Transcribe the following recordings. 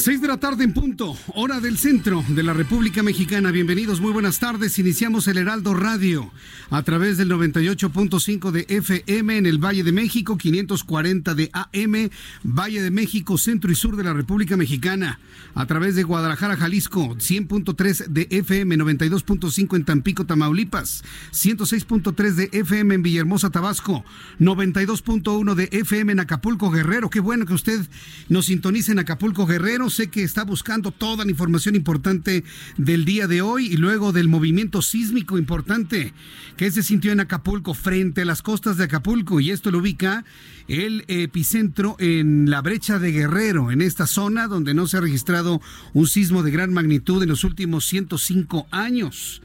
Seis de la tarde en punto, hora del centro de la República Mexicana. Bienvenidos, muy buenas tardes. Iniciamos el Heraldo Radio a través del 98.5 de FM en el Valle de México, 540 de AM, Valle de México, centro y sur de la República Mexicana. A través de Guadalajara, Jalisco, 100.3 de FM, 92.5 en Tampico, Tamaulipas, 106.3 de FM en Villahermosa, Tabasco, 92.1 de FM en Acapulco, Guerrero. Qué bueno que usted nos sintonice en Acapulco, Guerrero. Sé que está buscando toda la información importante del día de hoy y luego del movimiento sísmico importante que se sintió en Acapulco frente a las costas de Acapulco y esto lo ubica el epicentro en la brecha de Guerrero, en esta zona donde no se ha registrado un sismo de gran magnitud en los últimos 105 años.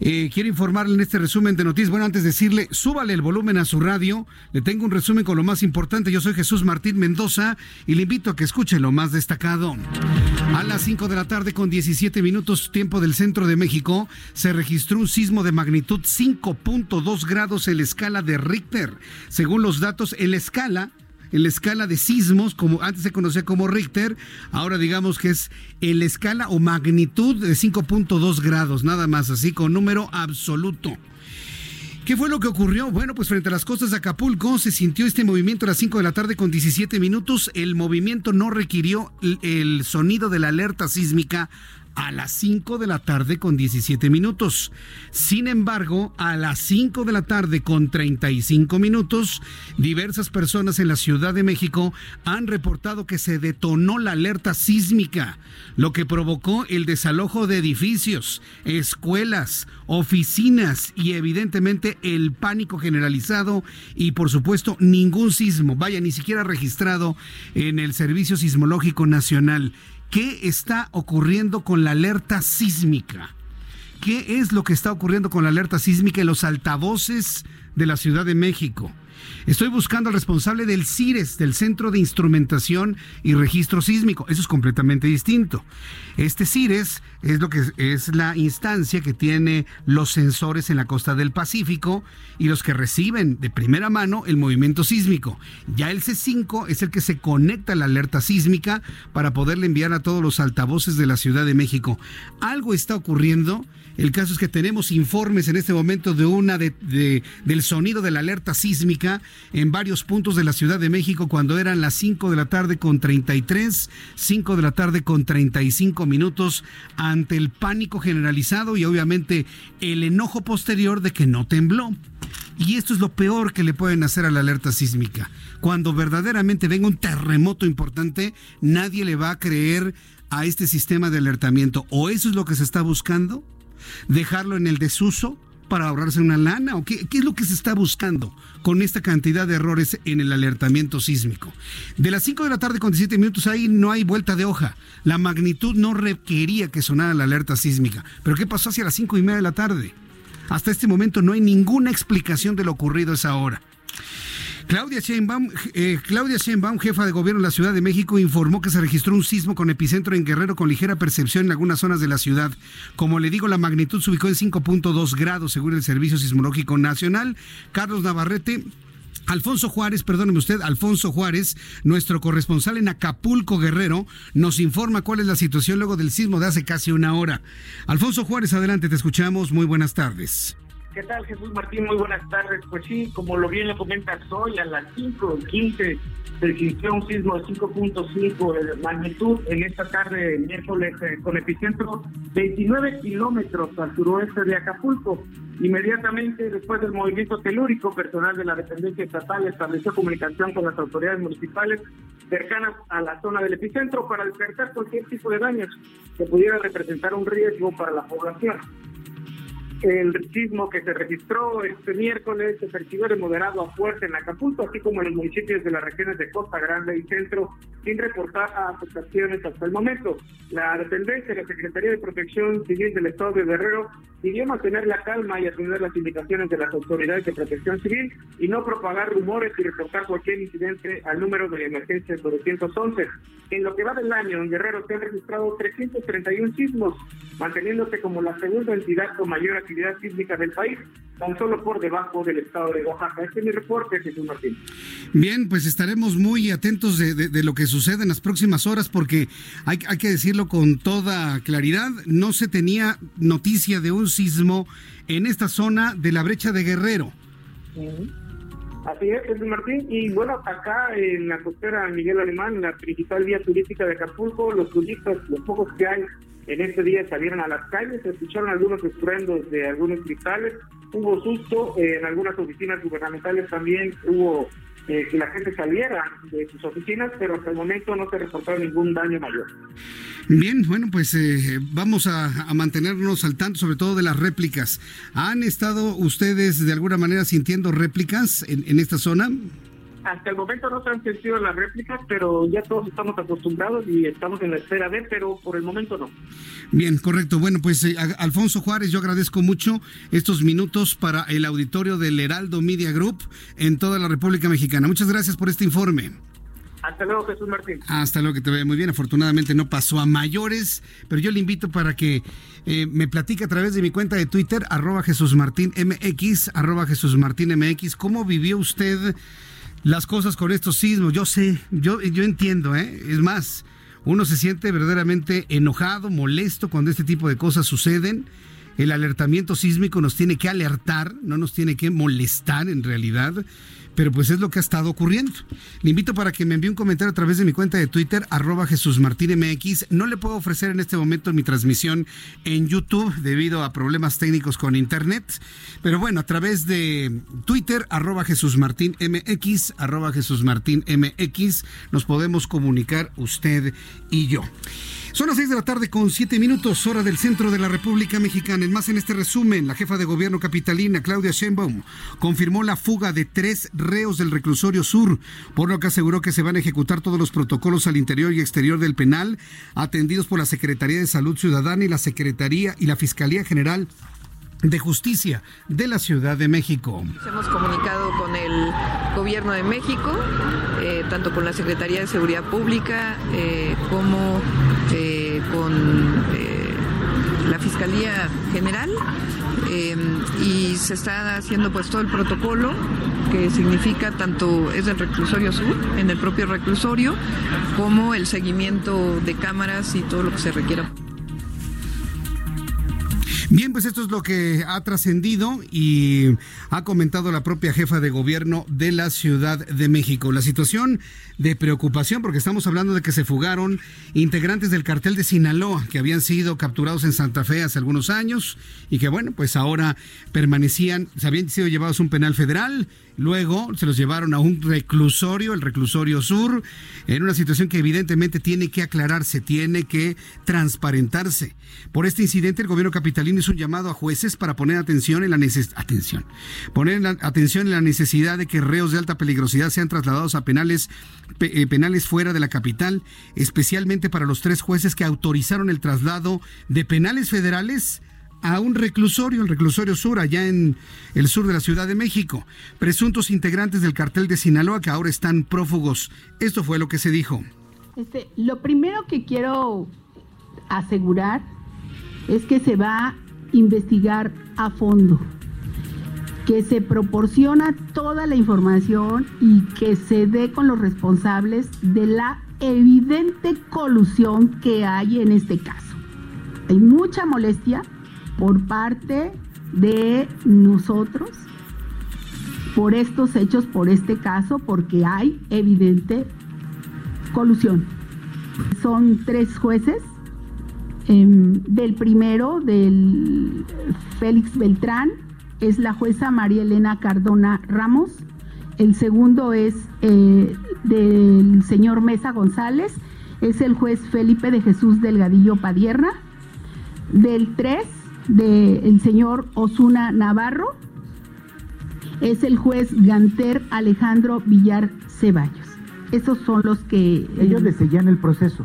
Eh, quiero informarle en este resumen de noticias. Bueno, antes de decirle, súbale el volumen a su radio. Le tengo un resumen con lo más importante. Yo soy Jesús Martín Mendoza y le invito a que escuche lo más destacado. A las 5 de la tarde con 17 minutos tiempo del centro de México se registró un sismo de magnitud 5.2 grados en la escala de Richter. Según los datos, en la escala en la escala de sismos, como antes se conocía como Richter, ahora digamos que es en la escala o magnitud de 5.2 grados, nada más, así con número absoluto. ¿Qué fue lo que ocurrió? Bueno, pues frente a las costas de Acapulco se sintió este movimiento a las 5 de la tarde con 17 minutos. El movimiento no requirió el sonido de la alerta sísmica a las 5 de la tarde con 17 minutos. Sin embargo, a las 5 de la tarde con 35 minutos, diversas personas en la Ciudad de México han reportado que se detonó la alerta sísmica, lo que provocó el desalojo de edificios, escuelas, oficinas y evidentemente el pánico generalizado y por supuesto ningún sismo, vaya, ni siquiera registrado en el Servicio Sismológico Nacional. ¿Qué está ocurriendo con la alerta sísmica? ¿Qué es lo que está ocurriendo con la alerta sísmica en los altavoces de la Ciudad de México? Estoy buscando al responsable del CIRES, del Centro de Instrumentación y Registro Sísmico. Eso es completamente distinto. Este CIRES es lo que es la instancia que tiene los sensores en la costa del Pacífico y los que reciben de primera mano el movimiento sísmico. Ya el C5 es el que se conecta a la alerta sísmica para poderle enviar a todos los altavoces de la Ciudad de México. Algo está ocurriendo. El caso es que tenemos informes en este momento de una de, del sonido de la alerta sísmica en varios puntos de la Ciudad de México cuando eran las 5 de la tarde con 33, 5 de la tarde con 35 minutos ante el pánico generalizado y obviamente el enojo posterior de que no tembló. Y esto es lo peor que le pueden hacer a la alerta sísmica. Cuando verdaderamente venga un terremoto importante, nadie le va a creer a este sistema de alertamiento. ¿O eso es lo que se está buscando? ¿Dejarlo en el desuso? Para ahorrarse una lana? ¿O qué, qué, es lo que se está buscando con esta cantidad de errores en el alertamiento sísmico? De las 5 de la tarde con 17 minutos ahí no hay vuelta de hoja. La magnitud no requería que sonara la alerta sísmica. Pero ¿qué pasó hacia las 5 y media de la tarde? Hasta este momento no hay ninguna explicación de lo ocurrido a esa hora. Claudia Sheinbaum, eh, Claudia Sheinbaum, jefa de gobierno de la Ciudad de México, informó que se registró un sismo con epicentro en Guerrero con ligera percepción en algunas zonas de la ciudad. Como le digo, la magnitud se ubicó en 5.2 grados según el Servicio Sismológico Nacional. Carlos Navarrete, Alfonso Juárez, perdóneme usted, Alfonso Juárez, nuestro corresponsal en Acapulco, Guerrero, nos informa cuál es la situación luego del sismo de hace casi una hora. Alfonso Juárez, adelante, te escuchamos. Muy buenas tardes. ¿Qué tal, Jesús Martín? Muy buenas tardes. Pues sí, como lo bien lo comentas hoy, a las 5.15 se registró un sismo de 5.5 de magnitud en esta tarde, miércoles, eh, con epicentro 29 kilómetros al suroeste de Acapulco. Inmediatamente después del movimiento telúrico, personal de la dependencia estatal estableció comunicación con las autoridades municipales cercanas a la zona del epicentro para descartar cualquier tipo de daños que pudiera representar un riesgo para la población. El sismo que se registró este miércoles se percibió de moderado a fuerte en Acapulco, así como en los municipios de las regiones de Costa Grande y Centro, sin reportar afectaciones hasta el momento. La dependencia de la Secretaría de Protección Civil del Estado de Guerrero pidió mantener la calma y atender las indicaciones de las autoridades de protección civil y no propagar rumores y reportar cualquier incidente al número de emergencia 911. En lo que va del año, en Guerrero se han registrado 331 sismos, manteniéndose como la segunda entidad con mayor actividad sísmica del país, tan solo por debajo del estado de Oaxaca. Este es mi reporte, Jesús Martín. Bien, pues estaremos muy atentos de, lo que sucede en las próximas horas, porque hay, hay que decirlo con toda claridad, no se tenía noticia de un sismo en esta zona de la brecha de Guerrero. Así es, Jesús Martín. Y bueno, acá en la costera Miguel Alemán, la principal vía turística de Acapulco, los turistas, los pocos que hay en este día salieron a las calles, escucharon algunos estruendos de algunos cristales, hubo susto, en algunas oficinas gubernamentales también hubo que la gente saliera de sus oficinas, pero hasta el momento no se reportó ningún daño mayor. Bien, bueno, pues eh, vamos a, mantenernos al tanto, sobre todo de las réplicas. ¿Han estado ustedes de alguna manera sintiendo réplicas en, en esta zona? Hasta el momento no se han sentido las réplicas, pero ya todos estamos acostumbrados y estamos en la espera de, pero por el momento no. Bien, correcto. Bueno, pues eh, Alfonso Juárez, yo agradezco mucho estos minutos para el auditorio del Heraldo Media Group en toda la República Mexicana. Muchas gracias por este informe. Hasta luego, Jesús Martín. Hasta luego, que te vea muy bien. Afortunadamente no pasó a mayores, pero yo le invito para que eh, me platique a través de mi cuenta de Twitter, arroba Jesús Martín MX, arroba Jesús Martín MX, cómo vivió usted las cosas con estos sismos. Yo sé, yo, yo entiendo, ¿eh? Es más, uno se siente verdaderamente enojado, molesto cuando este tipo de cosas suceden. El alertamiento sísmico nos tiene que alertar, no nos tiene que molestar en realidad pero pues es lo que ha estado ocurriendo. Le invito para que me envíe un comentario a través de mi cuenta de Twitter, arroba Jesús MX. No le puedo ofrecer en este momento mi transmisión en YouTube debido a problemas técnicos con Internet, pero bueno, a través de Twitter, arroba Jesús MX, arroba Jesús MX, nos podemos comunicar usted y yo. Son las seis de la tarde con siete minutos, hora del centro de la República Mexicana. En más en este resumen, la jefa de gobierno capitalina, Claudia Sheinbaum, confirmó la fuga de tres reos del reclusorio sur, por lo que aseguró que se van a ejecutar todos los protocolos al interior y exterior del penal, atendidos por la Secretaría de Salud Ciudadana y la Secretaría y la Fiscalía General de Justicia de la Ciudad de México. Hemos comunicado con el Gobierno de México, eh, tanto con la Secretaría de Seguridad Pública eh, como eh, con la Fiscalía General y se está haciendo pues todo el protocolo que significa tanto es del reclusorio sur, en el propio reclusorio, como el seguimiento de cámaras y todo lo que se requiera. Bien, pues esto es lo que ha trascendido y ha comentado la propia jefa de gobierno de la Ciudad de México. La situación de preocupación, porque estamos hablando de que se fugaron integrantes del cartel de Sinaloa, que habían sido capturados en Santa Fe hace algunos años y que, bueno, pues ahora permanecían, se habían sido llevados a un penal federal Luego se los llevaron a un reclusorio, el reclusorio sur, en una situación que evidentemente tiene que aclararse, tiene que transparentarse. Por este incidente, el gobierno capitalino hizo un llamado a jueces para poner atención en la atención, poner atención en la necesidad de que reos de alta peligrosidad sean trasladados a penales eh, penales fuera de la capital, especialmente para los tres jueces que autorizaron el traslado de penales federales a un reclusorio, el reclusorio sur, allá en el sur de la Ciudad de México. Presuntos integrantes del cartel de Sinaloa que ahora están prófugos. Esto fue lo que se dijo. Este, lo primero que quiero asegurar es que se va a investigar a fondo, que se proporciona toda la información y que se dé con los responsables de la evidente colusión que hay en este caso. Hay mucha molestia por parte de nosotros por estos hechos, por este caso, porque hay evidente colusión. Son tres jueces, em, del primero, del Félix Beltrán, es la jueza María Elena Cardona Ramos, el segundo es eh, del señor Mesa González, es el juez Felipe de Jesús Delgadillo Padierna, del tres, del señor Osuna Navarro, es el juez Ganter Alejandro Villar Ceballos. Esos son los que... Ellos le sellan el proceso.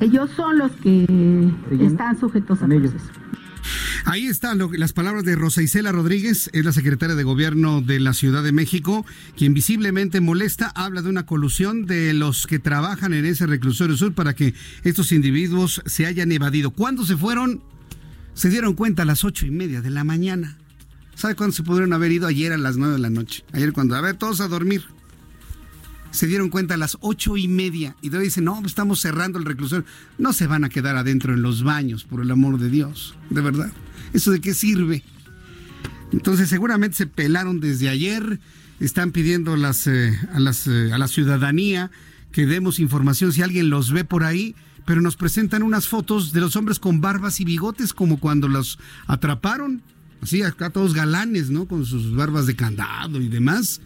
Ellos son los que están sujetos al proceso. Ahí están las palabras de Rosa Isela Rodríguez, es la secretaria de Gobierno de la Ciudad de México, quien visiblemente molesta, habla de una colusión de los que trabajan en ese reclusorio sur para que estos individuos se hayan evadido. ¿Cuándo se fueron? Se dieron cuenta a las ocho y media de la mañana. ¿Sabe cuándo se pudieron haber ido? Ayer a las nueve de la noche. Ayer cuando, a ver, todos a dormir. Se dieron cuenta a las ocho y media y todavía dicen, no, estamos cerrando el reclusorio. No se van a quedar adentro en los baños, por el amor de Dios, de verdad. ¿Eso de qué sirve? Entonces seguramente se pelaron desde ayer, están pidiendo las, eh, a, las, eh, a la ciudadanía que demos información si alguien los ve por ahí, pero nos presentan unas fotos de los hombres con barbas y bigotes como cuando los atraparon, así acá todos galanes, ¿no? Con sus barbas de candado y demás.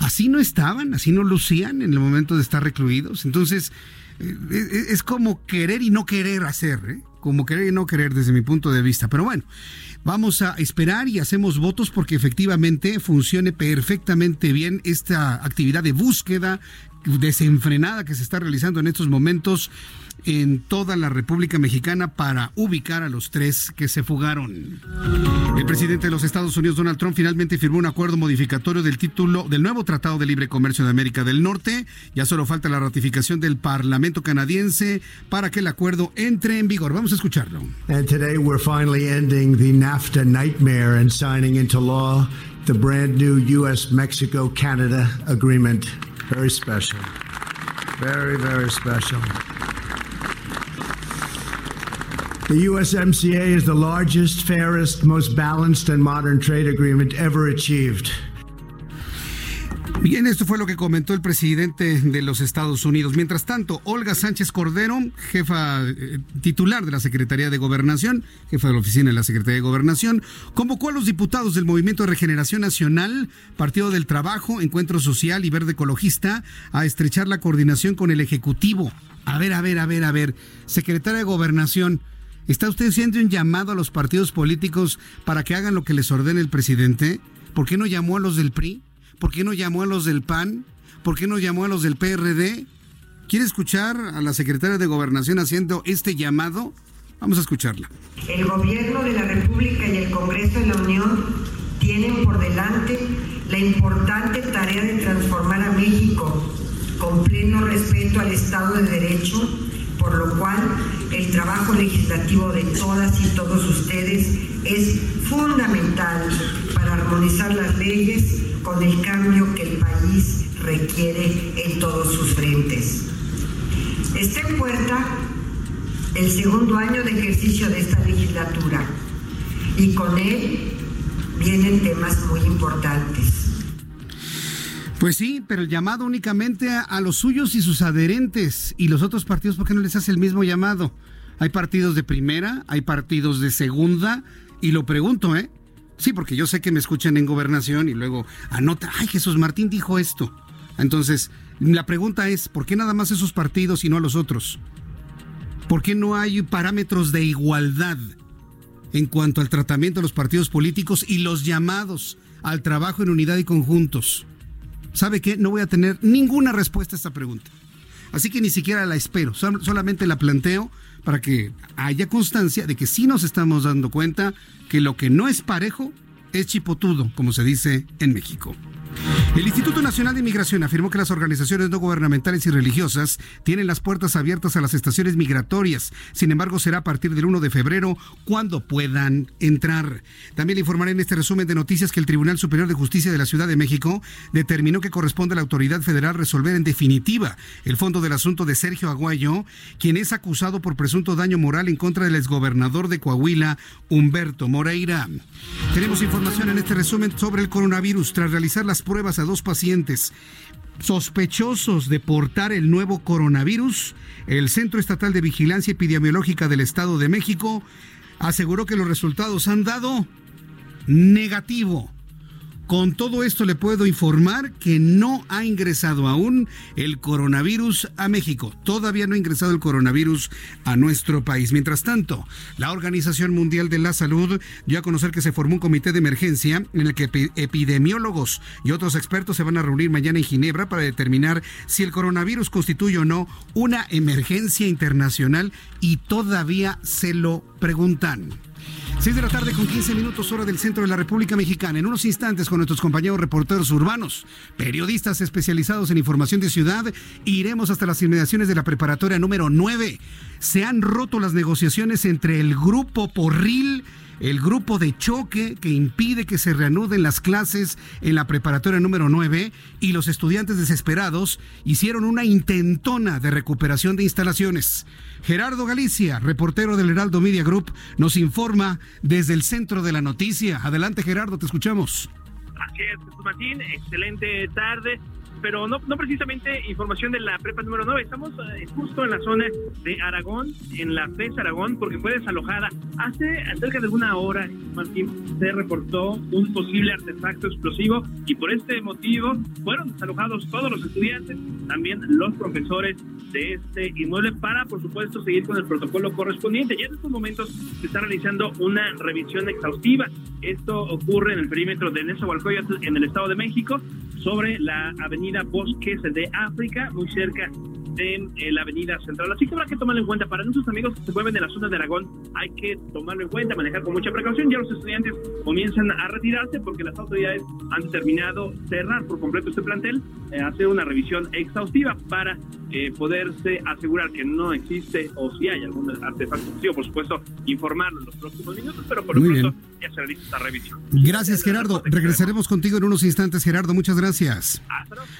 Así no estaban, así no lucían en el momento de estar recluidos. Entonces, eh, es como querer y no querer hacer, ¿eh? como querer y no querer desde mi punto de vista. Pero bueno, vamos a esperar y hacemos votos porque efectivamente funcione perfectamente bien esta actividad de búsqueda desenfrenada que se está realizando en estos momentos en toda la República Mexicana para ubicar a los tres que se fugaron. El presidente de los Estados Unidos, Donald Trump, finalmente firmó un acuerdo modificatorio del título del nuevo Tratado de Libre Comercio de América del Norte. Ya solo falta la ratificación del Parlamento canadiense para que el acuerdo entre en vigor. Vamos a escucharlo. And today we're finally ending the NAFTA nightmare and signing into law the brand new US Mexico Canada agreement. Very special. Very, very special. The USMCA is the largest, fairest, most balanced, and modern trade agreement ever achieved. Bien, esto fue lo que comentó el presidente de los Estados Unidos. Mientras tanto, Olga Sánchez Cordero, jefa eh, titular de la Secretaría de Gobernación, jefa de la oficina de la Secretaría de Gobernación, convocó a los diputados del Movimiento de Regeneración Nacional, Partido del Trabajo, Encuentro Social y Verde Ecologista a estrechar la coordinación con el Ejecutivo. A ver, a ver, a ver, a ver. Secretaria de Gobernación, ¿Está usted haciendo un llamado a los partidos políticos para que hagan lo que les ordene el presidente? ¿Por qué no llamó a los del PRI? ¿Por qué no llamó a los del PAN? ¿Por qué no llamó a los del PRD? ¿Quiere escuchar a la secretaria de Gobernación haciendo este llamado? Vamos a escucharla. El gobierno de la República y el Congreso de la Unión tienen por delante la importante tarea de transformar a México con pleno respeto al Estado de Derecho por lo cual el trabajo legislativo de todas y todos ustedes es fundamental para armonizar las leyes con el cambio que el país requiere en todos sus frentes. Está en puerta el segundo año de ejercicio de esta legislatura y con él vienen temas muy importantes pues sí, pero el llamado únicamente a, los suyos y sus adherentes. ¿Y los otros partidos por qué no les hace el mismo llamado? Hay partidos de primera, hay partidos de segunda, y lo pregunto, ¿eh? Sí, porque yo sé que me escuchan en gobernación y luego anota, ay, Jesús Martín dijo esto. Entonces, la pregunta es, ¿por qué nada más esos partidos y no a los otros? ¿Por qué no hay parámetros de igualdad en cuanto al tratamiento de los partidos políticos y los llamados al trabajo en unidad y conjuntos? ¿sabe qué? No voy a tener ninguna respuesta a esta pregunta. Así que ni siquiera la espero, solamente la planteo para que haya constancia de que sí nos estamos dando cuenta que lo que no es parejo es chipotudo, como se dice en México. El Instituto Nacional de Inmigración afirmó que las organizaciones no gubernamentales y religiosas tienen las puertas abiertas a las estaciones migratorias. Sin embargo, será a partir del 1 de febrero cuando puedan entrar. También le informaré en este resumen de noticias que el Tribunal Superior de Justicia de la Ciudad de México determinó que corresponde a la autoridad federal resolver en definitiva el fondo del asunto de Sergio Aguayo, quien es acusado por presunto daño moral en contra del exgobernador de Coahuila, Humberto Moreira. Tenemos información en este resumen sobre el coronavirus tras realizar las pruebas a dos pacientes sospechosos de portar el nuevo coronavirus, el Centro Estatal de Vigilancia Epidemiológica del Estado de México aseguró que los resultados han dado negativo. Con todo esto le puedo informar que no ha ingresado aún el coronavirus a México. Todavía no ha ingresado el coronavirus a nuestro país. Mientras tanto, la Organización Mundial de la Salud dio a conocer que se formó un comité de emergencia en el que epidemiólogos y otros expertos se van a reunir mañana en Ginebra para determinar si el coronavirus constituye o no una emergencia internacional y todavía se lo preguntan. 6 de la tarde con 15 minutos hora del centro de la República Mexicana. En unos instantes con nuestros compañeros reporteros urbanos, periodistas especializados en información de ciudad, iremos hasta las inmediaciones de la preparatoria número 9. Se han roto las negociaciones entre el grupo Porril el grupo de choque que impide que se reanuden las clases en la preparatoria número 9 y los estudiantes desesperados hicieron una intentona de recuperación de instalaciones. Gerardo Galicia, reportero del Heraldo Media Group, nos informa desde el centro de la noticia. Adelante Gerardo, te escuchamos. Así es, Martín, excelente tarde pero no, no precisamente información de la prepa número 9. Estamos eh, justo en la zona de Aragón, en la FES Aragón, porque fue desalojada. Hace cerca de una hora, Martín, se reportó un posible artefacto explosivo y por este motivo fueron desalojados todos los estudiantes, también los profesores de este inmueble para, por supuesto, seguir con el protocolo correspondiente. Ya en estos momentos se está realizando una revisión exhaustiva. Esto ocurre en el perímetro de Nezahualcóyotl en el Estado de México sobre la avenida Bosques de África, muy cerca de eh, la avenida central. Así que habrá que tomarlo en cuenta. Para nuestros amigos que se mueven de la zona de Aragón, hay que tomarlo en cuenta, manejar con mucha precaución. Ya los estudiantes comienzan a retirarse porque las autoridades han determinado cerrar por completo este plantel, eh, hacer una revisión exhaustiva para eh, poderse asegurar que no existe o si hay algún artefacto por supuesto, informarlo en los próximos minutos, pero por lo pronto ya se realiza esta revisión. Gracias, Gerardo. Regresaremos contigo en unos instantes, Gerardo. Muchas gracias.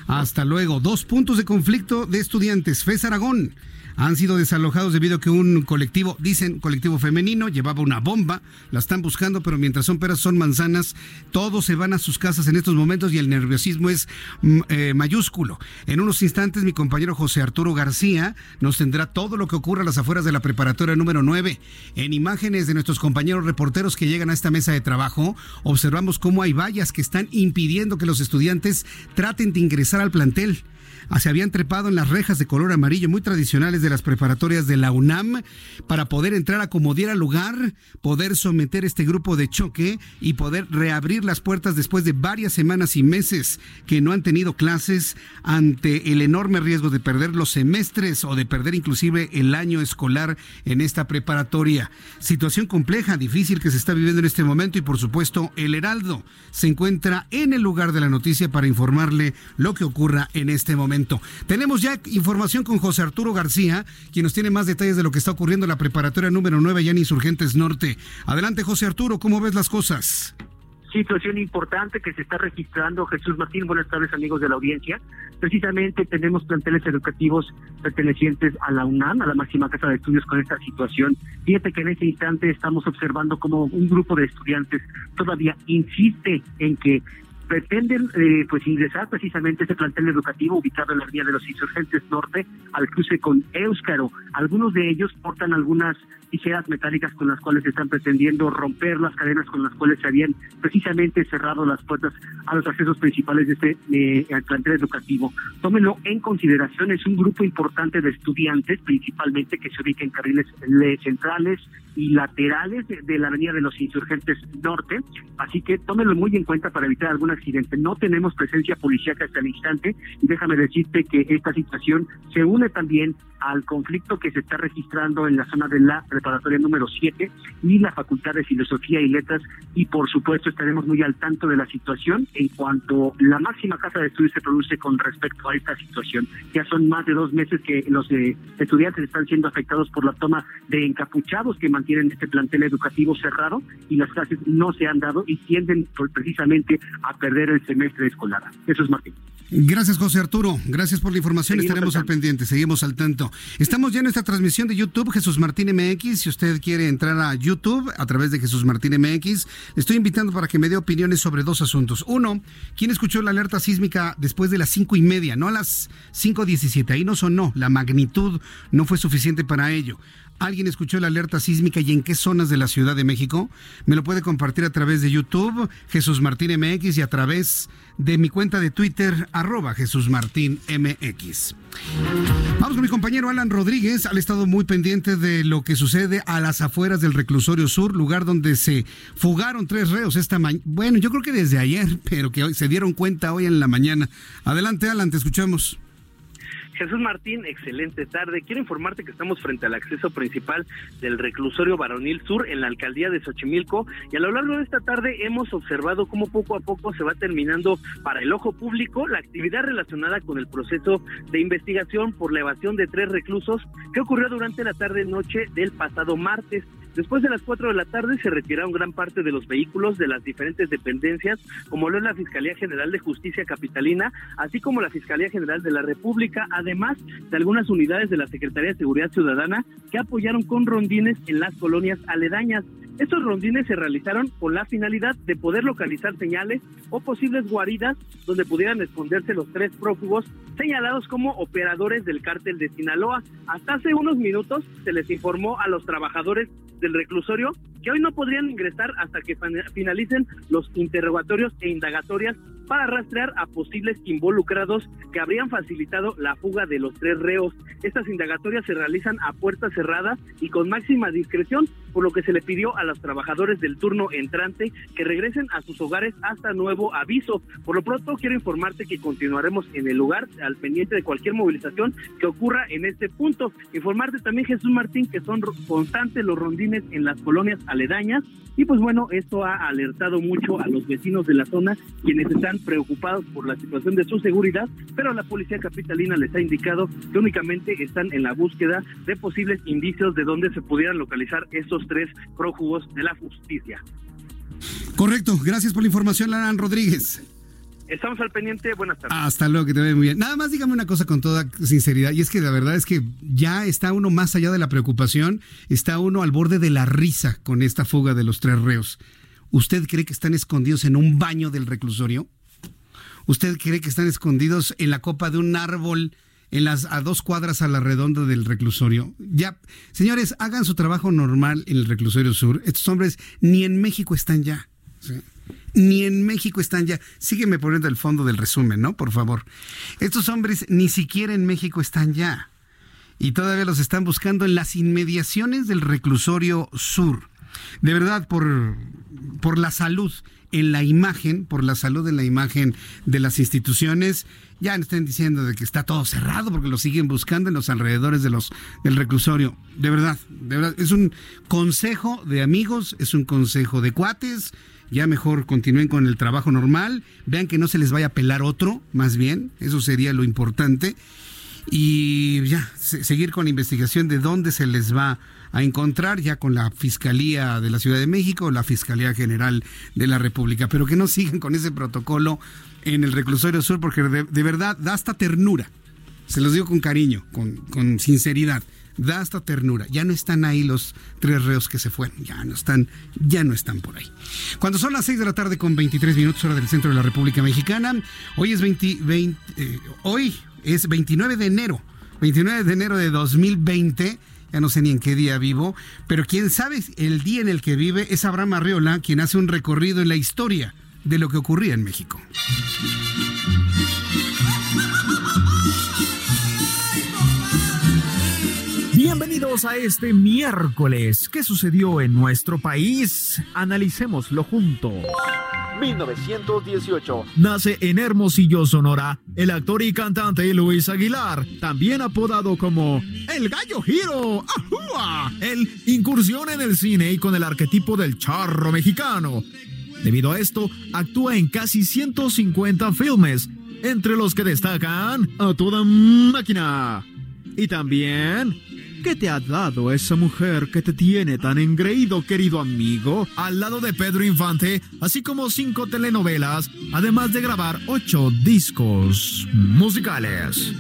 Hasta luego. Dos puntos de conflicto de estudiantes. FES Aragón han sido desalojados debido a que un colectivo, dicen colectivo femenino, llevaba una bomba, la están buscando, pero mientras son peras son manzanas, todos se van a sus casas en estos momentos y el nerviosismo es mm, eh, mayúsculo. En unos instantes mi compañero José Arturo García nos tendrá todo lo que ocurre a las afueras de la preparatoria número 9. En imágenes de nuestros compañeros reporteros que llegan a esta mesa de trabajo, observamos cómo hay vallas que están impidiendo que los estudiantes traten de ingresar al plantel. Ah, se habían trepado en las rejas de color amarillo muy tradicionales de las preparatorias de la UNAM para poder entrar a como diera lugar, poder someter este grupo de choque y poder reabrir las puertas después de varias semanas y meses que no han tenido clases ante el enorme riesgo de perder los semestres o de perder inclusive el año escolar en esta preparatoria. Situación compleja, difícil que se está viviendo en este momento y por supuesto el Heraldo se encuentra en el lugar de la noticia para informarle lo que ocurra en este momento. Tenemos ya información con José Arturo García, quien nos tiene más detalles de lo que está ocurriendo en la preparatoria número 9 allá en Insurgentes Norte. Adelante, José Arturo, ¿cómo ves las cosas? situación importante que se está registrando. Jesús Martín, buenas tardes amigos de la audiencia. Precisamente tenemos planteles educativos pertenecientes a la UNAM, a la máxima casa de estudios con esta situación. Fíjate que en este instante estamos observando como un grupo de estudiantes todavía insiste en que pretenden eh, pues ingresar precisamente este plantel educativo ubicado en la vía de los Insurgentes Norte al cruce con Éuscaro. Algunos de ellos portan algunas tijeras metálicas con las cuales están pretendiendo romper las cadenas con las cuales se habían precisamente cerrado las puertas a los accesos principales de este eh, plantel educativo. Tómenlo en consideración, es un grupo importante de estudiantes, principalmente que se ubica en carriles centrales y laterales de, la avenida de los Insurgentes Norte, así que tómenlo muy en cuenta para evitar algunas accidente. No tenemos presencia policíaca hasta el instante y déjame decirte que esta situación se une también al conflicto que se está registrando en la zona de la preparatoria número 7 y la Facultad de Filosofía y Letras y por supuesto estaremos muy al tanto de la situación en cuanto la máxima casa de estudios se produce con respecto a esta situación. Ya son más de dos meses que los eh, estudiantes están siendo afectados por la toma de encapuchados que mantienen este plantel educativo cerrado y las clases no se han dado y tienden precisamente a perder el semestre escolar. Eso es Martín. Gracias, José Arturo. Gracias por la información. Estaremos al, pendiente. Seguimos al tanto. Estamos ya en esta transmisión de YouTube, Jesús Martín MX. Si usted quiere entrar a YouTube a través de Jesús Martín MX, le estoy invitando para que me dé opiniones sobre dos asuntos. Uno, ¿quién escuchó la alerta sísmica después de las cinco y media? No a las cinco diecisiete. Ahí no sonó. La magnitud no fue suficiente para ello. ¿Alguien escuchó la alerta sísmica y en qué zonas de la Ciudad de México? Me lo puede compartir a través de YouTube, Jesús Martín MX, y a través de mi cuenta de Twitter, arroba Jesús Martín MX. Vamos con mi compañero Alan Rodríguez. Ha estado muy pendiente de lo que sucede a las afueras del reclusorio sur, lugar donde se fugaron tres reos esta mañana. Bueno, yo creo que desde ayer, pero que hoy se dieron cuenta hoy en la mañana. Adelante, Alan, te escuchamos. Jesús Martín, excelente tarde. Quiero informarte que estamos frente al acceso principal del reclusorio Varonil Sur en la alcaldía de Xochimilco y a lo largo de esta tarde hemos observado cómo poco a poco se va terminando para el ojo público la actividad relacionada con el proceso de investigación por la evasión de tres reclusos que ocurrió durante la tarde-noche del pasado martes. Después de las 4 de la tarde se retiraron gran parte de los vehículos de las diferentes dependencias, como lo es la Fiscalía General de Justicia Capitalina, así como la Fiscalía General de la República, además de algunas unidades de la Secretaría de Seguridad Ciudadana que apoyaron con rondines en las colonias aledañas. Estos rondines se realizaron con la finalidad de poder localizar señales o posibles guaridas donde pudieran esconderse los tres prófugos señalados como operadores del cártel de Sinaloa. Hasta hace unos minutos se les informó a los trabajadores del reclusorio que hoy no podrían ingresar hasta que finalicen los interrogatorios e indagatorias para rastrear a posibles involucrados que habrían facilitado la fuga de los tres reos. Estas indagatorias se realizan a puerta cerrada y con máxima discreción, por lo que se le pidió a los trabajadores del turno entrante que regresen a sus hogares hasta nuevo aviso. Por lo pronto, quiero informarte que continuaremos en el lugar al pendiente de cualquier movilización que ocurra en este punto. Informarte también, Jesús Martín, que son constantes los rondines en las colonias aledañas y pues bueno, esto ha alertado mucho a los vecinos de la zona, quienes están preocupados por la situación de su seguridad, pero la policía capitalina les ha indicado que únicamente están en la búsqueda de posibles indicios de dónde se pudieran localizar estos tres prófugos de la justicia. Correcto, gracias por la información, Laran Rodríguez. Estamos al pendiente. Buenas tardes. Hasta luego, que te vea muy bien. Nada más dígame una cosa con toda sinceridad, y es que la verdad es que ya está uno más allá de la preocupación, está uno al borde de la risa con esta fuga de los tres reos. ¿Usted cree que están escondidos en un baño del reclusorio? ¿Usted cree que están escondidos en la copa de un árbol en las a dos cuadras a la redonda del reclusorio? Ya, señores, hagan su trabajo normal en el reclusorio sur. Estos hombres ni en México están ya. ni en México están ya. Sígueme poniendo el fondo del resumen, ¿no? Por favor. Estos hombres ni siquiera en México están ya. Y todavía los están buscando en las inmediaciones del reclusorio sur. De verdad, por, por la salud en la imagen, por la salud en la imagen de las instituciones, ya están diciendo de que está todo cerrado porque lo siguen buscando en los alrededores de los del reclusorio. De verdad, de verdad, es un consejo de amigos, es un consejo de cuates, ya mejor continúen con el trabajo normal, vean que no se les vaya a pelar otro, más bien, eso sería lo importante, y ya, seguir con la investigación de dónde se les va a encontrar ya con la Fiscalía de la Ciudad de México, la Fiscalía General de la República, pero que no sigan con ese protocolo en el reclusorio sur, porque de, verdad da hasta ternura, se los digo con cariño, con, con sinceridad da hasta ternura. Ya no están ahí los tres reos que se fueron, ya no están, ya no están por ahí. Cuando son las 6 de la tarde con 23 minutos hora del centro de la República Mexicana, hoy es 20, eh, hoy es 29 de enero, 29 de enero de 2020 ya no sé ni en qué día vivo, pero quien sabe el día en el que vive es Abraham Arriola, quien hace un recorrido en la historia de lo que ocurría en México. Bienvenidos a este miércoles. ¿Qué sucedió en nuestro país? Analicémoslo juntos. 1918. Nace en Hermosillo, Sonora, el actor y cantante Luis Aguilar, también apodado como El Gallo Giro. ¡Ajúa! Él incursiona en el cine y con el arquetipo del charro mexicano. Debido a esto, actúa en casi 150 filmes, entre los que destacan A Toda Máquina. Y también ¿Qué te ha dado esa mujer que te tiene tan engreído, querido amigo? Al lado de Pedro Infante, así como cinco telenovelas, además de grabar ocho discos musicales.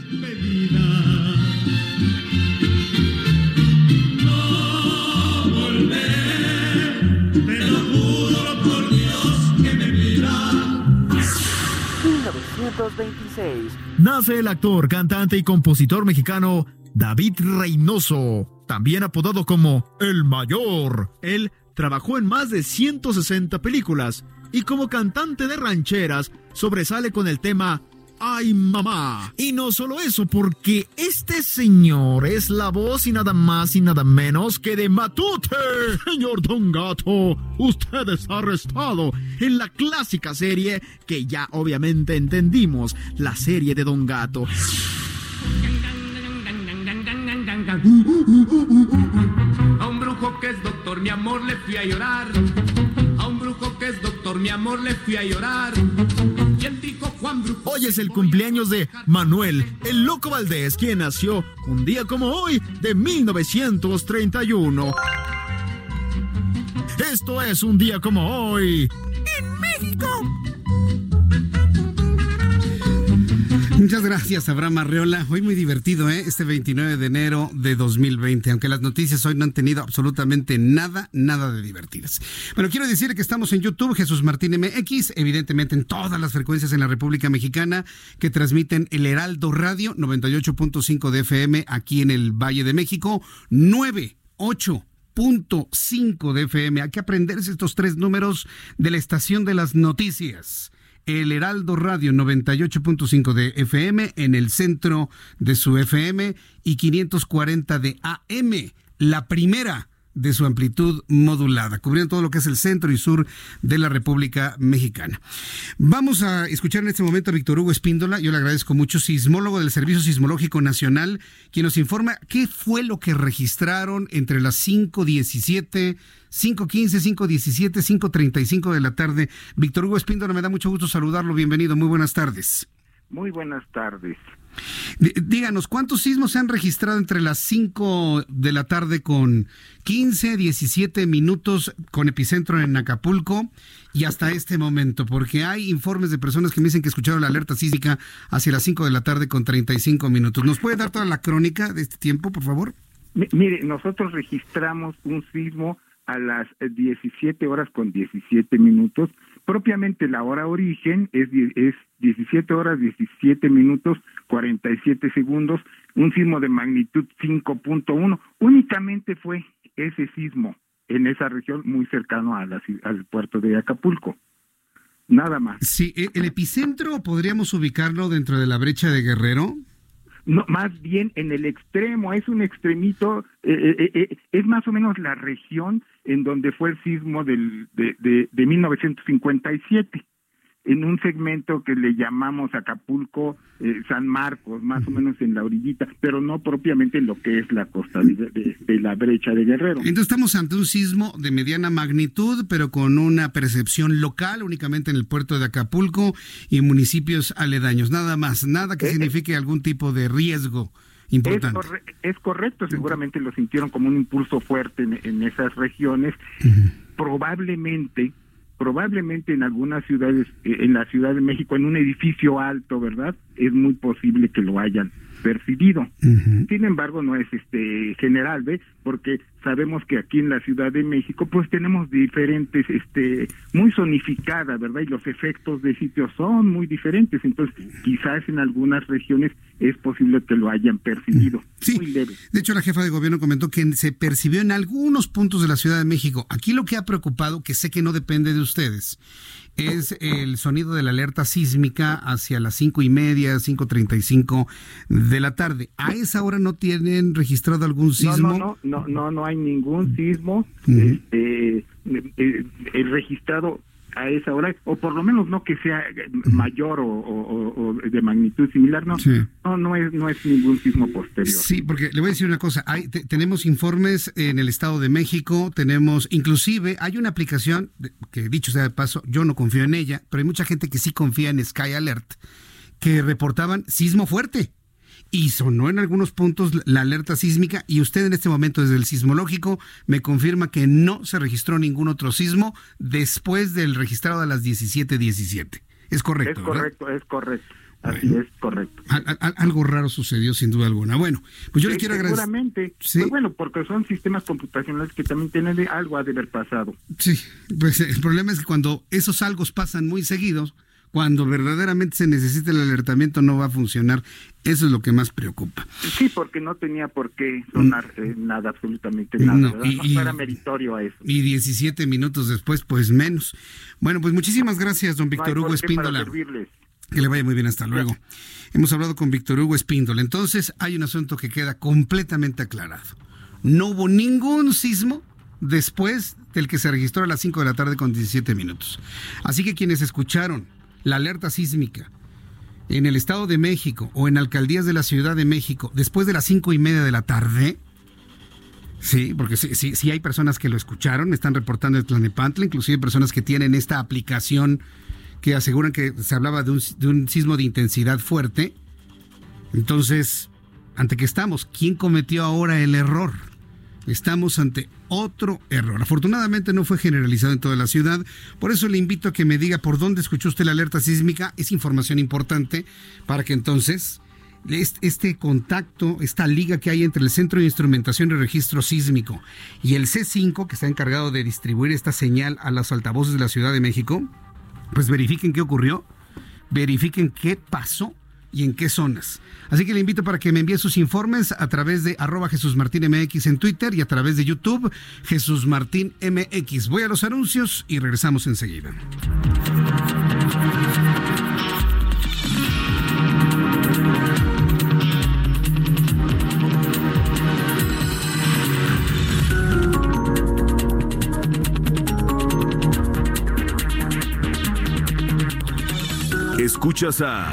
Nace el actor, cantante y compositor mexicano David Reynoso, también apodado como El Mayor. Él trabajó en más de 160 películas y como cantante de rancheras sobresale con el tema ¡Ay, mamá! Y no solo eso, porque este señor es la voz y nada más y nada menos que de Matute. Señor Don Gato, usted es arrestado en la clásica serie que ya obviamente entendimos, la serie de Don Gato. A un brujo que es doctor, mi amor, le fui a llorar. A un brujo que es doctor, mi amor, le fui a llorar. Y él dijo, Juan Brujo. Hoy es el cumpleaños de Manuel, el loco Valdés, quien nació un día como hoy de 1931. Esto es un día como hoy. En México. Muchas gracias, Abraham Arreola. Hoy muy divertido, ¿eh? Este 29 de enero de 2020, aunque las noticias hoy no han tenido absolutamente nada, nada de divertidas. Bueno, quiero decir que estamos en YouTube, Jesús Martín MX, evidentemente en todas las frecuencias en la República Mexicana que transmiten el Heraldo Radio 98.5 de FM aquí en el Valle de México, 98.5 de FM. Hay que aprenderse estos tres números de la estación de las noticias el Heraldo Radio 98.5 de FM en el centro de su FM y 540 de AM, la primera de su amplitud modulada, cubriendo todo lo que es el centro y sur de la República Mexicana. Vamos a escuchar en este momento a Víctor Hugo Espíndola, yo le agradezco mucho, sismólogo del Servicio Sismológico Nacional, quien nos informa qué fue lo que registraron entre las 5.17, 5.15, 5.17, 5.35 de la tarde. Víctor Hugo Espíndola, me da mucho gusto saludarlo, bienvenido, muy buenas tardes. Muy buenas tardes. Díganos, ¿cuántos sismos se han registrado entre las 5 de la tarde con 15, 17 minutos con epicentro en Acapulco y hasta este momento? Porque hay informes de personas que me dicen que escucharon la alerta sísmica hacia las 5 de la tarde con 35 minutos. ¿Nos puede dar toda la crónica de este tiempo, por favor? mire, nosotros registramos un sismo a las 17 horas con 17 minutos Propiamente la hora origen es, es 17 horas 17 minutos 47 segundos, un sismo de magnitud 5.1. Únicamente fue ese sismo en esa región muy cercano a al puerto de Acapulco. Nada más. Sí, ¿e, ¿el epicentro podríamos ubicarlo dentro de la brecha de Guerrero? No, más bien en el extremo, es un extremito, eh, eh, eh, es más o menos la región en donde fue el sismo del, de, de, de 1957 en un segmento que le llamamos Acapulco, eh, San Marcos, más o menos en la orillita, pero no propiamente en lo que es la costa de, la brecha de Guerrero. Entonces estamos ante un sismo de mediana magnitud, pero con una percepción local únicamente en el puerto de Acapulco y municipios aledaños, nada más, nada que eh, eh. signifique algún tipo de riesgo. Importante. Es, correcto, seguramente lo sintieron como un impulso fuerte en, esas regiones. Probablemente probablemente en algunas ciudades, eh, en la Ciudad de México, en un edificio alto, ¿verdad? Es muy posible que lo hayan percibido. Sin embargo, no es este general, ¿ve? Porque sabemos que aquí en la Ciudad de México pues tenemos diferentes este muy zonificada, ¿verdad? Y los efectos de sitios son muy diferentes, entonces quizás en algunas regiones es posible que lo hayan percibido. Sí. Muy leve. De hecho, la jefa de gobierno comentó que se percibió en algunos puntos de la Ciudad de México. Aquí lo que ha preocupado, que sé que no depende de ustedes, es el sonido de la alerta sísmica hacia las cinco y media, cinco treinta y cinco de la tarde. ¿A esa hora no tienen registrado algún sismo? No, no, no, no, hay ningún sismo. Este, eh, eh, el registrado a esa hora, o por lo menos no que sea mayor o, de magnitud similar, no, no, no es, no es ningún sismo posterior. Sí, porque le voy a decir una cosa, hay, tenemos informes en el Estado de México, tenemos, inclusive hay una aplicación, que dicho sea de paso, yo no confío en ella, pero hay mucha gente que sí confía en Sky Alert, que reportaban sismo fuerte y sonó en algunos puntos la alerta sísmica y usted en este momento desde el sismológico me confirma que no se registró ningún otro sismo después del registrado a las 17:17. Es correcto. Es correcto, es correcto. Así es correcto. algo raro sucedió sin duda alguna. Bueno, pues yo le quiero agradecer. Seguramente. ¿Sí? Pues bueno, porque son sistemas computacionales que también tienen de algo a de haber pasado. Sí, pues el problema es que cuando esos algo pasan muy seguidos, cuando verdaderamente se necesita el alertamiento no va a funcionar. Eso es lo que más preocupa. Sí, porque no tenía por qué sonar eh, nada, absolutamente nada. No, y, era meritorio a eso. Y 17 minutos después, pues menos. Bueno, pues muchísimas gracias, don Víctor Hugo Espíndola. Que le vaya muy bien, hasta luego. Hemos hablado con Víctor Hugo Espíndola. Entonces, hay un asunto que queda completamente aclarado. No hubo ningún sismo después del que se registró a las 5 de la tarde con 17 minutos. Así que quienes escucharon la alerta sísmica en el Estado de México o en alcaldías de la Ciudad de México después de las cinco y media de la tarde, sí, porque sí, hay personas que lo escucharon, están reportando el Tlanepantla, inclusive personas que tienen esta aplicación que aseguran que se hablaba de un, de un sismo de intensidad fuerte. Entonces, ¿ante qué estamos? ¿Quién cometió ahora el error? Estamos ante otro error. Afortunadamente no fue generalizado en toda la ciudad, por eso le invito a que me diga por dónde escuchó usted la alerta sísmica. Es información importante para que entonces este contacto, esta liga que hay entre el Centro de Instrumentación y Registro Sísmico y el C5, que está encargado de distribuir esta señal a las altavoces de la Ciudad de México, pues verifiquen qué ocurrió, verifiquen qué pasó y en qué zonas. Así que le invito para que me envíe sus informes a través de arroba Jesús Martín MX en Twitter y a través de YouTube Jesús Martín MX. Voy a los anuncios y regresamos enseguida. Escuchas a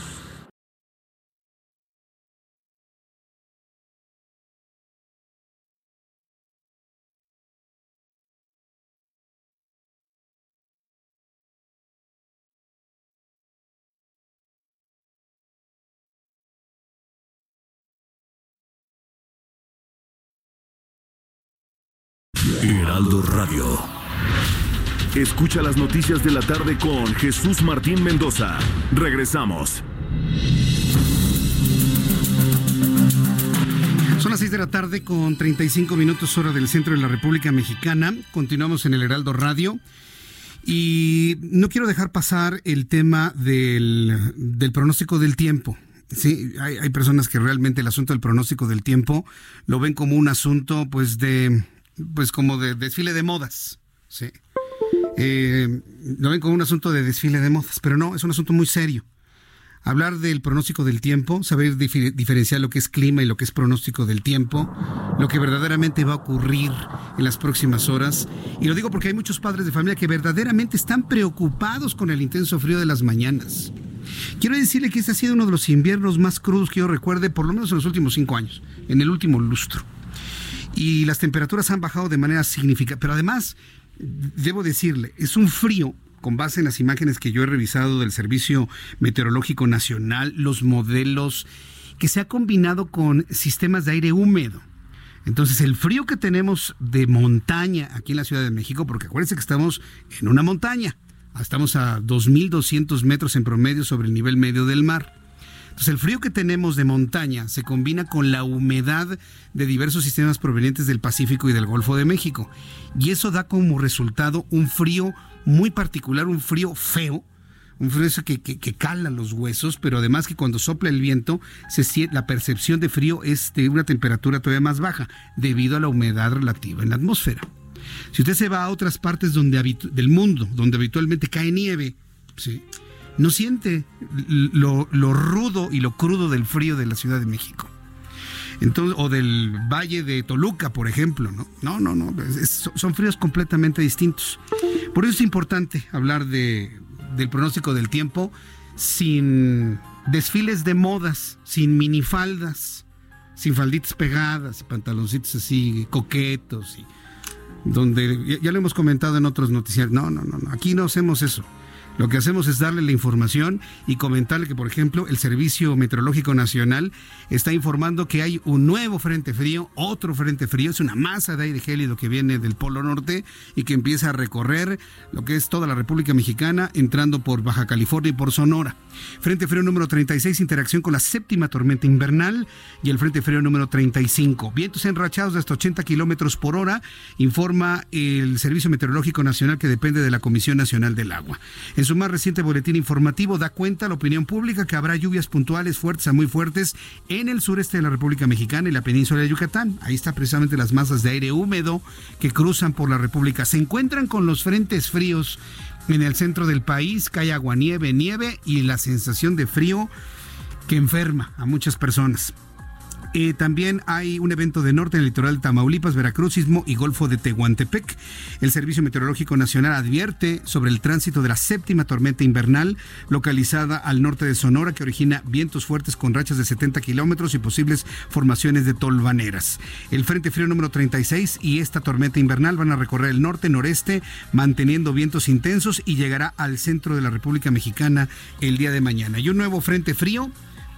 Heraldo Radio. Escucha las noticias de la tarde con Jesús Martín Mendoza. Regresamos. Son las 6 de la tarde con 35 minutos hora del centro de la República Mexicana. Continuamos en el Heraldo Radio. Y no quiero dejar pasar el tema del, del pronóstico del tiempo. Sí, hay, hay, personas que realmente el asunto del pronóstico del tiempo lo ven como un asunto pues de pues como de desfile de modas, sí. Eh, lo ven como un asunto de desfile de modas, pero no, es un asunto muy serio. Hablar del pronóstico del tiempo, saber diferenciar lo que es clima y lo que es pronóstico del tiempo, lo que verdaderamente va a ocurrir en las próximas horas. Y lo digo porque hay muchos padres de familia que verdaderamente están preocupados con el intenso frío de las mañanas. Quiero decirle que este ha sido uno de los inviernos más crudos que yo recuerde, por lo menos en los últimos cinco años, en el último lustro y las temperaturas han bajado de manera significativa. Pero además, debo decirle, es un frío con base en las imágenes que yo he revisado del Servicio Meteorológico Nacional, los modelos, que se ha combinado con sistemas de aire húmedo. Entonces, el frío que tenemos de montaña aquí en la Ciudad de México, porque acuérdense que estamos en una montaña, estamos a 2.200 metros en promedio sobre el nivel medio del mar. Entonces el frío que tenemos de montaña se combina con la humedad de diversos sistemas provenientes del Pacífico y del Golfo de México. Y eso da como resultado un frío muy particular, un frío feo, un frío que, que, cala los huesos, pero además que cuando sopla el viento, se, la percepción de frío es de una temperatura todavía más baja, debido a la humedad relativa en la atmósfera. Si usted se va a otras partes donde del mundo, donde habitualmente cae nieve, ¿sí? No siente lo, rudo y lo crudo del frío de la Ciudad de México. Entonces, o del Valle de Toluca, por ejemplo, ¿no? No, no, no, son fríos completamente distintos. Por eso es importante hablar de, del pronóstico del tiempo sin desfiles de modas, sin minifaldas, sin falditas pegadas pantaloncitos así coquetos y donde ya, lo hemos comentado en otros noticiarios. No, no, no, no, aquí no hacemos eso. Lo que hacemos es darle la información y comentarle que, por ejemplo, el Servicio Meteorológico Nacional está informando que hay un nuevo frente frío, otro frente frío, es una masa de aire gélido que viene del Polo Norte y que empieza a recorrer lo que es toda la República Mexicana, entrando por Baja California y por Sonora. Frente frío número 36, interacción con la séptima tormenta invernal y el frente frío número 35. Vientos enrachados de hasta 80 kilómetros por hora, informa el Servicio Meteorológico Nacional que depende de la Comisión Nacional del Agua. En su más reciente boletín informativo da cuenta a la opinión pública que habrá lluvias puntuales fuertes a muy fuertes en el sureste de la República Mexicana y la península de Yucatán. Ahí están precisamente las masas de aire húmedo que cruzan por la República. Se encuentran con los frentes fríos en el centro del país, cae agua, nieve, nieve y la sensación de frío que enferma a muchas personas. Eh, también hay un evento de norte en el litoral de Tamaulipas, Veracruz, y Golfo de Tehuantepec. El Servicio Meteorológico Nacional advierte sobre el tránsito de la séptima tormenta invernal localizada al norte de Sonora que origina vientos fuertes con rachas de 70 kilómetros y posibles formaciones de tolvaneras. El Frente Frío número 36 y esta tormenta invernal van a recorrer el norte-noreste manteniendo vientos intensos y llegará al centro de la República Mexicana el día de mañana. Y un nuevo Frente Frío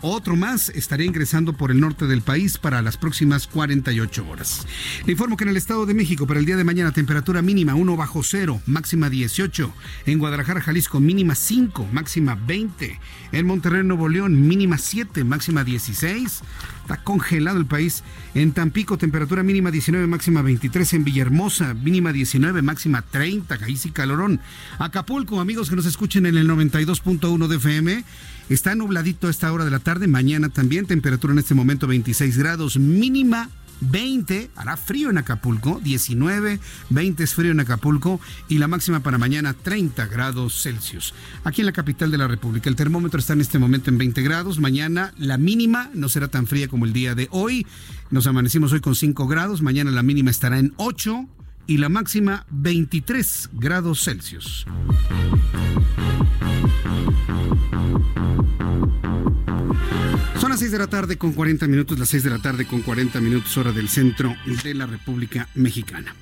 otro más estaría ingresando por el norte del país para las próximas 48 horas. Le informo que en el Estado de México para el día de mañana temperatura mínima 1 bajo 0, máxima 18. En Guadalajara, Jalisco mínima 5, máxima 20. En Monterrey, Nuevo León mínima 7, máxima 16. Está congelado el país. En Tampico, temperatura mínima 19, máxima 23. En Villahermosa, mínima 19, máxima 30. Ahí sí calorón. Acapulco, amigos que nos escuchen en el 92.1 de FM. Está nubladito a esta hora de la tarde, mañana también, temperatura en este momento 26 grados, mínima 20, hará frío en Acapulco, 19, 20 es frío en Acapulco y la máxima para mañana 30 grados Celsius. Aquí en la capital de la República, el termómetro está en este momento en 20 grados, mañana la mínima no será tan fría como el día de hoy, nos amanecimos hoy con 5 grados, mañana la mínima estará en 8 y la máxima 23 grados Celsius. Son las 6 de la tarde con 40 minutos, las 6 de la tarde con 40 minutos hora del centro de la República Mexicana.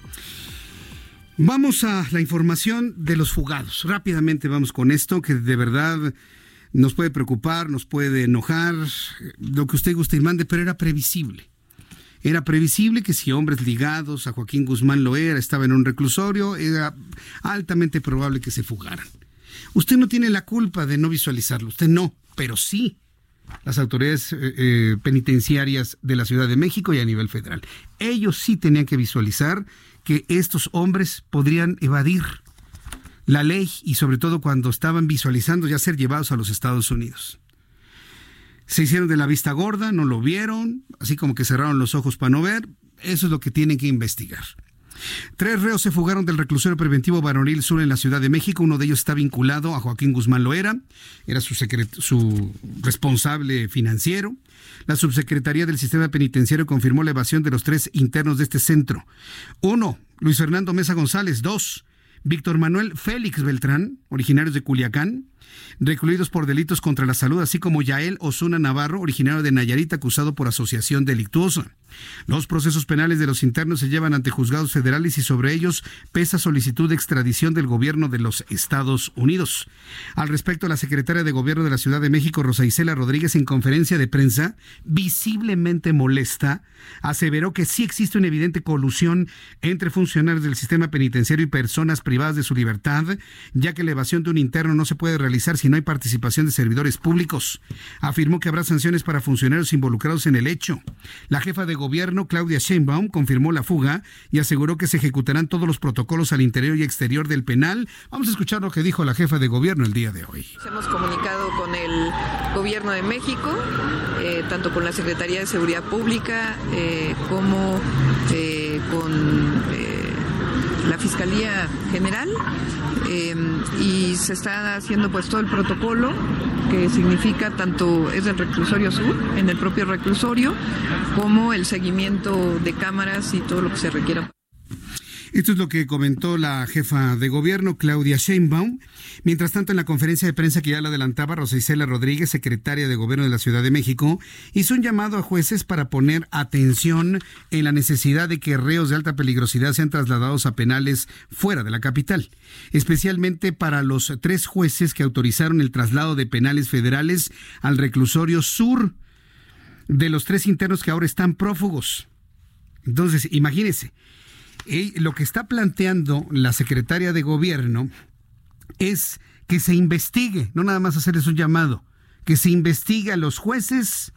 Vamos a la información de los fugados. Rápidamente vamos con esto que de verdad nos puede preocupar, nos puede enojar, lo que usted guste y mande, pero era previsible. Era previsible que si hombres ligados a Joaquín Guzmán Loera estaban en un reclusorio, era altamente probable que se fugaran. Usted no tiene la culpa de no visualizarlo, usted no, pero sí las autoridades eh, eh, penitenciarias de la Ciudad de México y a nivel federal. Ellos sí tenían que visualizar que estos hombres podrían evadir la ley y sobre todo cuando estaban visualizando ya ser llevados a los Estados Unidos. Se hicieron de la vista gorda, no lo vieron, así como que cerraron los ojos para no ver. Eso es lo que tienen que investigar. Tres reos se fugaron del reclusorio preventivo Baronil Sur en la Ciudad de México. Uno de ellos está vinculado a Joaquín Guzmán Loera, era su, su responsable financiero. La subsecretaría del Sistema Penitenciario confirmó la evasión de los tres internos de este centro. Uno, Luis Fernando Mesa González. Dos, Víctor Manuel Félix Beltrán, originarios de Culiacán recluidos por delitos contra la salud, así como Yael Osuna Navarro, originario de Nayarit, acusado por asociación delictuosa. Los procesos penales de los internos se llevan ante juzgados federales y sobre ellos pesa solicitud de extradición del gobierno de los Estados Unidos. Al respecto, la secretaria de Gobierno de la Ciudad de México, Rosa Isela Rodríguez, en conferencia de prensa, visiblemente molesta, aseveró que sí existe una evidente colusión entre funcionarios del sistema penitenciario y personas privadas de su libertad, ya que la evasión de un interno no se puede realizar si no hay participación de servidores públicos. Afirmó que habrá sanciones para funcionarios involucrados en el hecho. La jefa de gobierno, Claudia Sheinbaum, confirmó la fuga y aseguró que se ejecutarán todos los protocolos al interior y exterior del penal. Vamos a escuchar lo que dijo la jefa de gobierno el día de hoy. Hemos comunicado con el gobierno de México, eh, tanto con la Secretaría de Seguridad Pública eh, como eh, con la Fiscalía General y se está haciendo pues todo el protocolo que significa tanto es del reclusorio sur, en el propio reclusorio, como el seguimiento de cámaras y todo lo que se requiera. Esto es lo que comentó la jefa de gobierno, Claudia Sheinbaum. Mientras tanto, en la conferencia de prensa que ya la adelantaba, Rosa Isela Rodríguez, secretaria de Gobierno de la Ciudad de México, hizo un llamado a jueces para poner atención en la necesidad de que reos de alta peligrosidad sean trasladados a penales fuera de la capital, especialmente para los tres jueces que autorizaron el traslado de penales federales al reclusorio sur de los tres internos que ahora están prófugos. Entonces, imagínense, lo que está planteando la secretaria de gobierno es que se investigue, no nada más hacerles un llamado, que se investigue a los jueces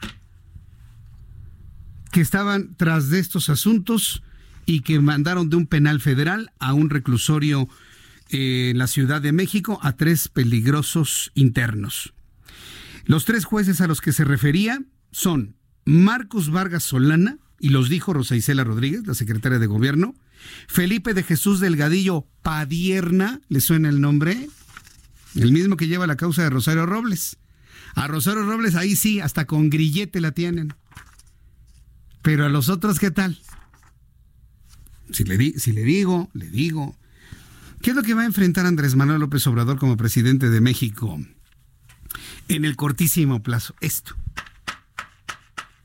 que estaban tras de estos asuntos y que mandaron de un penal federal a un reclusorio eh, en la Ciudad de México a tres peligrosos internos. Los tres jueces a los que se refería son Marcos Vargas Solana, y los dijo Rosa Isela Rodríguez, la secretaria de gobierno, Felipe de Jesús Delgadillo Padierna, ¿le suena el nombre? El mismo que lleva la causa de Rosario Robles. A Rosario Robles ahí sí, hasta con grillete la tienen. Pero a los otros, ¿qué tal? Si le, si le digo, le digo. ¿Qué es lo que va a enfrentar Andrés Manuel López Obrador como presidente de México en el cortísimo plazo? Esto.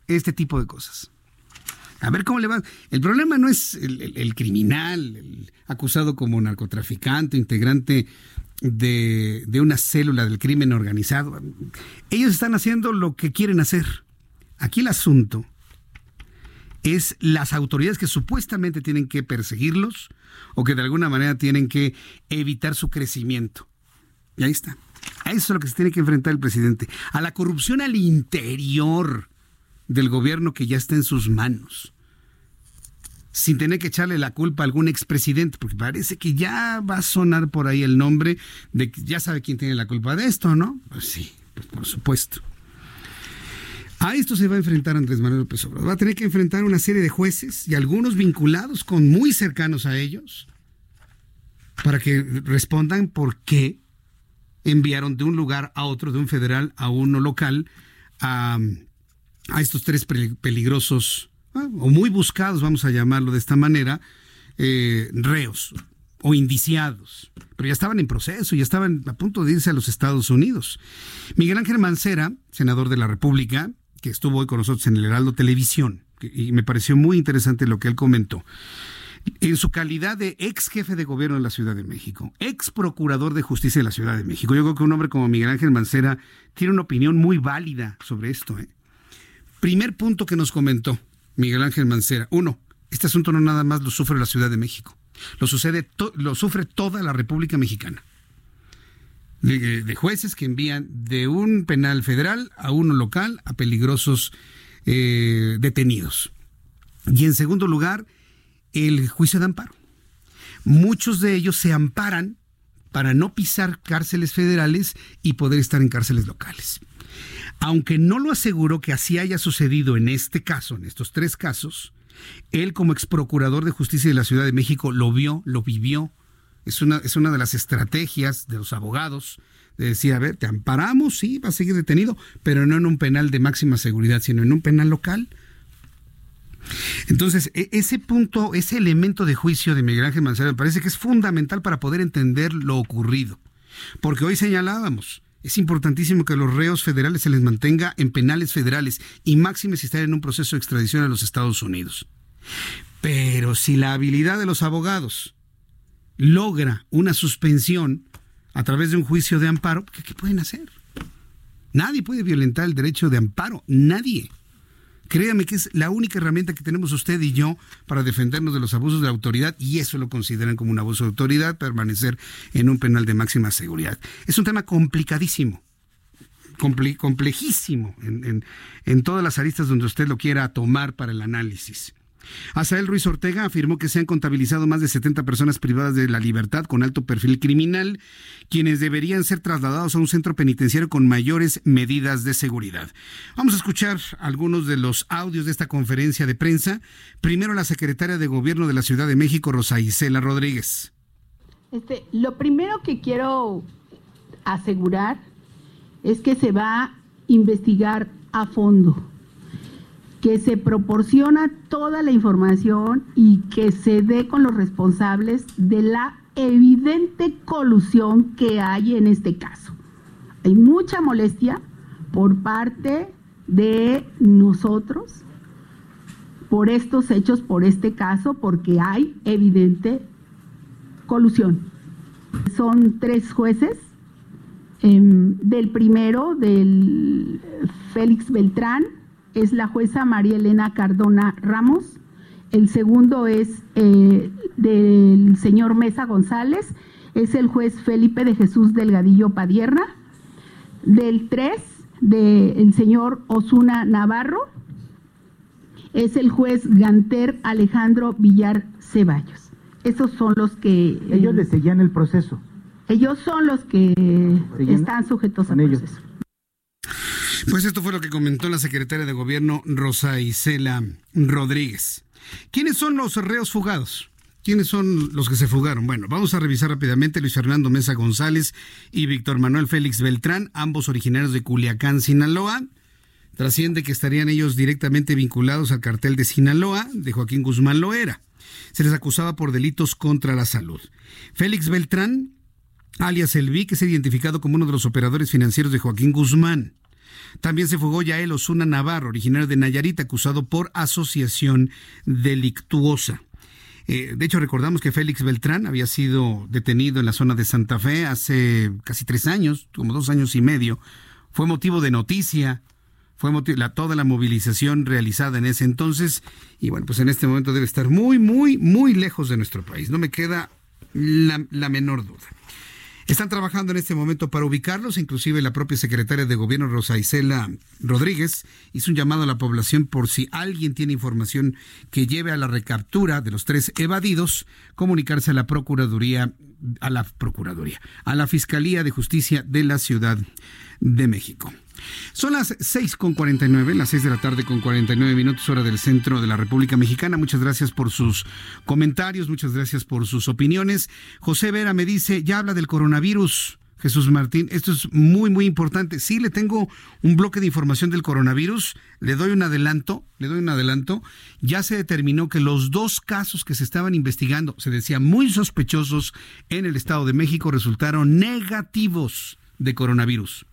Este tipo de cosas. A ver cómo le va. El problema no es el, criminal, el acusado como narcotraficante, integrante de, de, una célula del crimen organizado. Ellos están haciendo lo que quieren hacer. Aquí el asunto es las autoridades que supuestamente tienen que perseguirlos o que de alguna manera tienen que evitar su crecimiento. Y ahí está. A eso es lo que se tiene que enfrentar el presidente. A la corrupción al interior del gobierno que ya está en sus manos. Sin tener que echarle la culpa a algún expresidente, porque parece que ya va a sonar por ahí el nombre de que ya sabe quién tiene la culpa de esto, ¿no? Pues sí, pues por supuesto. A esto se va a enfrentar Andrés Manuel López Obrador. Va a tener que enfrentar una serie de jueces y algunos vinculados con muy cercanos a ellos para que respondan por qué enviaron de un lugar a otro, de un federal a uno local, a, a estos tres peligrosos, ah, o muy buscados, vamos a llamarlo de esta manera, eh, reos o indiciados, pero ya estaban en proceso, ya estaban a punto de irse a los Estados Unidos. Miguel Ángel Mancera, senador de la República, que estuvo hoy con nosotros en el Heraldo Televisión, y me pareció muy interesante lo que él comentó. En su calidad de ex jefe de gobierno de la Ciudad de México, ex procurador de justicia de la Ciudad de México, yo creo que un hombre como Miguel Ángel Mancera tiene una opinión muy válida sobre esto. ¿eh? Primer punto que nos comentó Miguel Ángel Mancera. Uno, este asunto no nada más lo sufre la Ciudad de México, lo, sucede lo sufre toda la República Mexicana. De, jueces que envían de un penal federal a uno local a peligrosos eh, detenidos. Y en segundo lugar, el juicio de amparo. Muchos de ellos se amparan para no pisar cárceles federales y poder estar en cárceles locales aunque no lo aseguró que así haya sucedido en este caso, en estos tres casos, él como ex procurador de justicia de la Ciudad de México lo vio, lo vivió. Es una, es una de las estrategias de los abogados de decir, a ver, te amparamos, sí, va a seguir detenido, pero no en un penal de máxima seguridad, sino en un penal local. Entonces, e, ese punto, ese elemento de juicio de Miguel Ángel Mancera me parece que es fundamental para poder entender lo ocurrido. Porque hoy señalábamos, es importantísimo que a los reos federales se les mantenga en penales federales y máxime si están en un proceso de extradición a los Estados Unidos. Pero si la habilidad de los abogados logra una suspensión a través de un juicio de amparo, ¿qué, pueden hacer? Nadie puede violentar el derecho de amparo, nadie. Créame que es la única herramienta que tenemos usted y yo para defendernos de los abusos de autoridad y eso lo consideran como un abuso de autoridad, permanecer en un penal de máxima seguridad. Es un tema complicadísimo, complejísimo en, en todas las aristas donde usted lo quiera tomar para el análisis. Asael Ruiz Ortega afirmó que se han contabilizado más de 70 personas privadas de la libertad con alto perfil criminal, quienes deberían ser trasladados a un centro penitenciario con mayores medidas de seguridad. Vamos a escuchar algunos de los audios de esta conferencia de prensa. Primero la secretaria de Gobierno de la Ciudad de México, Rosa Isela Rodríguez. Este, lo primero que quiero asegurar es que se va a investigar a fondo que se proporciona toda la información y que se dé con los responsables de la evidente colusión que hay en este caso. Hay mucha molestia por parte de nosotros por estos hechos, por este caso, porque hay evidente colusión. Son tres jueces, em, del primero, del Félix Beltrán, es la jueza María Elena Cardona Ramos, el segundo es eh, del señor Mesa González, es el juez Felipe de Jesús Delgadillo Padierna, del tres del señor Osuna Navarro, es el juez Ganter Alejandro Villar Ceballos. Esos son los que... Ellos le seguían el proceso. Ellos son los que están sujetos al proceso. Pues esto fue lo que comentó la secretaria de Gobierno Rosa Isela Rodríguez. ¿Quiénes son los reos fugados? ¿Quiénes son los que se fugaron? Bueno, vamos a revisar rápidamente Luis Fernando Mesa González y Víctor Manuel Félix Beltrán, ambos originarios de Culiacán, Sinaloa. Trasciende que estarían ellos directamente vinculados al cartel de Sinaloa de Joaquín Guzmán Loera. Se les acusaba por delitos contra la salud. Félix Beltrán, alias Elvi, que es identificado como uno de los operadores financieros de Joaquín Guzmán. También se fugó Yael Osuna Navarro, originario de Nayarit, acusado por asociación delictuosa. Eh, de hecho, recordamos que Félix Beltrán había sido detenido en la zona de Santa Fe hace casi tres años, como dos años y medio. Fue motivo de noticia, fue la, toda la movilización realizada en ese entonces. Y bueno, pues en este momento debe estar muy, muy, muy lejos de nuestro país. No me queda la menor duda. Están trabajando en este momento para ubicarlos, inclusive la propia secretaria de Gobierno Rosa Isela Rodríguez hizo un llamado a la población por si alguien tiene información que lleve a la recaptura de los tres evadidos, comunicarse a la Procuraduría, a la Procuraduría, a la Fiscalía de Justicia de la Ciudad de México. Son las 6 con 49, las 6 de la tarde con 49 minutos hora del centro de la República Mexicana. Muchas gracias por sus comentarios, muchas gracias por sus opiniones. José Vera me dice, ya habla del coronavirus. Jesús Martín, esto es muy, muy importante. Sí, le tengo un bloque de información del coronavirus. Le doy un adelanto, le doy un adelanto. Ya se determinó que los dos casos que se estaban investigando, se decía muy sospechosos en el Estado de México, resultaron negativos de coronavirus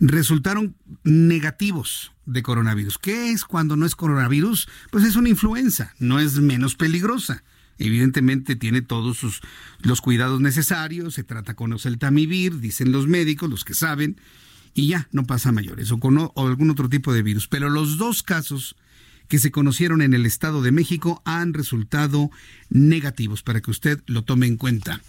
resultaron negativos de coronavirus. ¿Qué es cuando no es coronavirus? Pues es una influenza, no es menos peligrosa. Evidentemente tiene todos sus, los cuidados necesarios, se trata con oseltamivir, dicen los médicos, los que saben, y ya, no pasa mayores, o con o algún otro tipo de virus. Pero los dos casos que se conocieron en el Estado de México han resultado negativos para que usted lo tome en cuenta.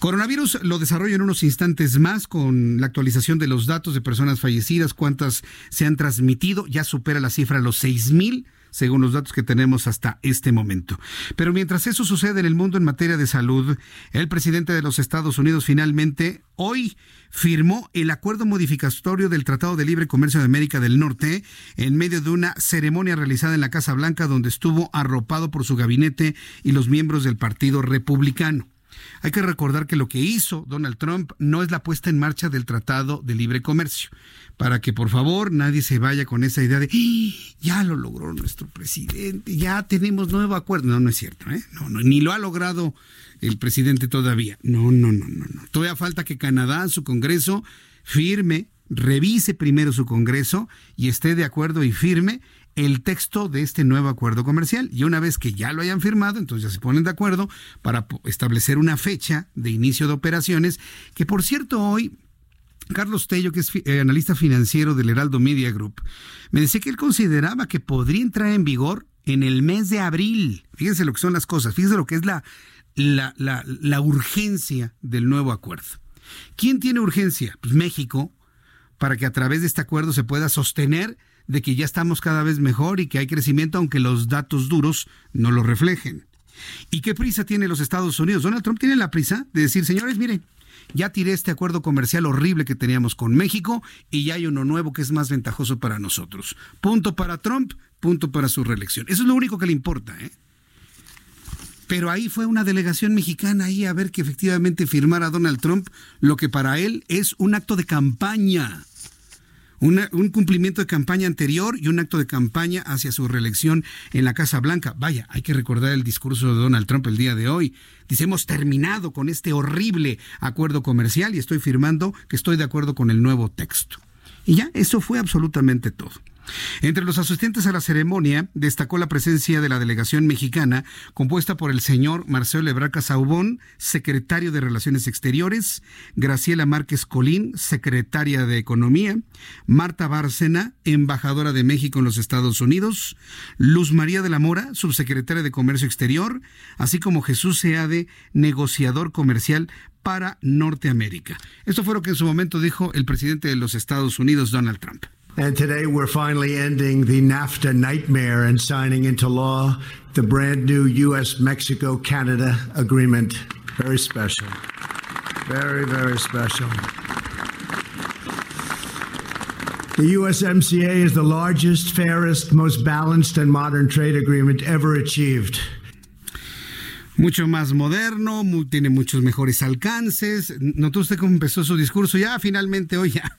Coronavirus lo desarrollo en unos instantes más con la actualización de los datos de personas fallecidas, cuántas se han transmitido, ya supera la cifra los seis mil según los datos que tenemos hasta este momento. Pero mientras eso sucede en el mundo en materia de salud, el presidente de los Estados Unidos finalmente hoy firmó el acuerdo modificatorio del Tratado de Libre Comercio de América del Norte en medio de una ceremonia realizada en la Casa Blanca donde estuvo arropado por su gabinete y los miembros del Partido Republicano. Hay que recordar que lo que hizo Donald Trump no es la puesta en marcha del Tratado de Libre Comercio para que por favor nadie se vaya con esa idea de ¡Ah! ya lo logró nuestro presidente, ya tenemos nuevo acuerdo. No, no es cierto, ¿eh? No, ni lo ha logrado el presidente todavía. No, no, no, no, no. Todavía falta que Canadá, su Congreso, firme, revise primero su Congreso y esté de acuerdo y firme el texto de este nuevo acuerdo comercial. Y una vez que ya lo hayan firmado, entonces ya se ponen de acuerdo para establecer una fecha de inicio de operaciones, que por cierto hoy Carlos Tello, que es eh, analista financiero del Heraldo Media Group, me decía que él consideraba que podría entrar en vigor en el mes de abril. Fíjense lo que son las cosas, fíjense lo que es la, la, la urgencia del nuevo acuerdo. ¿Quién tiene urgencia? Pues México, para que a través de este acuerdo se pueda sostener de que ya estamos cada vez mejor y que hay crecimiento, aunque los datos duros no lo reflejen. ¿Y qué prisa tiene los Estados Unidos? Donald Trump tiene la prisa de decir, señores, miren, ya tiré este acuerdo comercial horrible que teníamos con México y ya hay uno nuevo que es más ventajoso para nosotros. Punto para Trump, punto para su reelección. Eso es lo único que le importa. ¿eh? Pero ahí fue una delegación mexicana ahí a ver que efectivamente firmara Donald Trump lo que para él es un acto de campaña un cumplimiento de campaña anterior y un acto de campaña hacia su reelección en la Casa Blanca. Vaya, hay que recordar el discurso de Donald Trump el día de hoy. Dice, hemos terminado con este horrible acuerdo comercial y estoy firmando que estoy de acuerdo con el nuevo texto. Y ya, eso fue absolutamente todo. Entre los asistentes a la ceremonia destacó la presencia de la delegación mexicana, compuesta por el señor Marcelo Ebraca Saubón, secretario de Relaciones Exteriores, Graciela Márquez Colín, secretaria de Economía, Marta Bárcena, embajadora de México en los Estados Unidos, Luz María de la Mora, subsecretaria de Comercio Exterior, así como Jesús Seade, negociador comercial para Norteamérica. Esto fue lo que en su momento dijo el presidente de los Estados Unidos, Donald Trump. And today we're finally ending the NAFTA nightmare and signing into law the brand new U.S. Mexico Canada agreement. Very special. Very, very special. The USMCA is the largest, fairest, most balanced, and modern trade agreement ever achieved. mucho más moderno, tiene muchos mejores alcances. ¿Notó usted cómo empezó su discurso? Ya finalmente hoy ya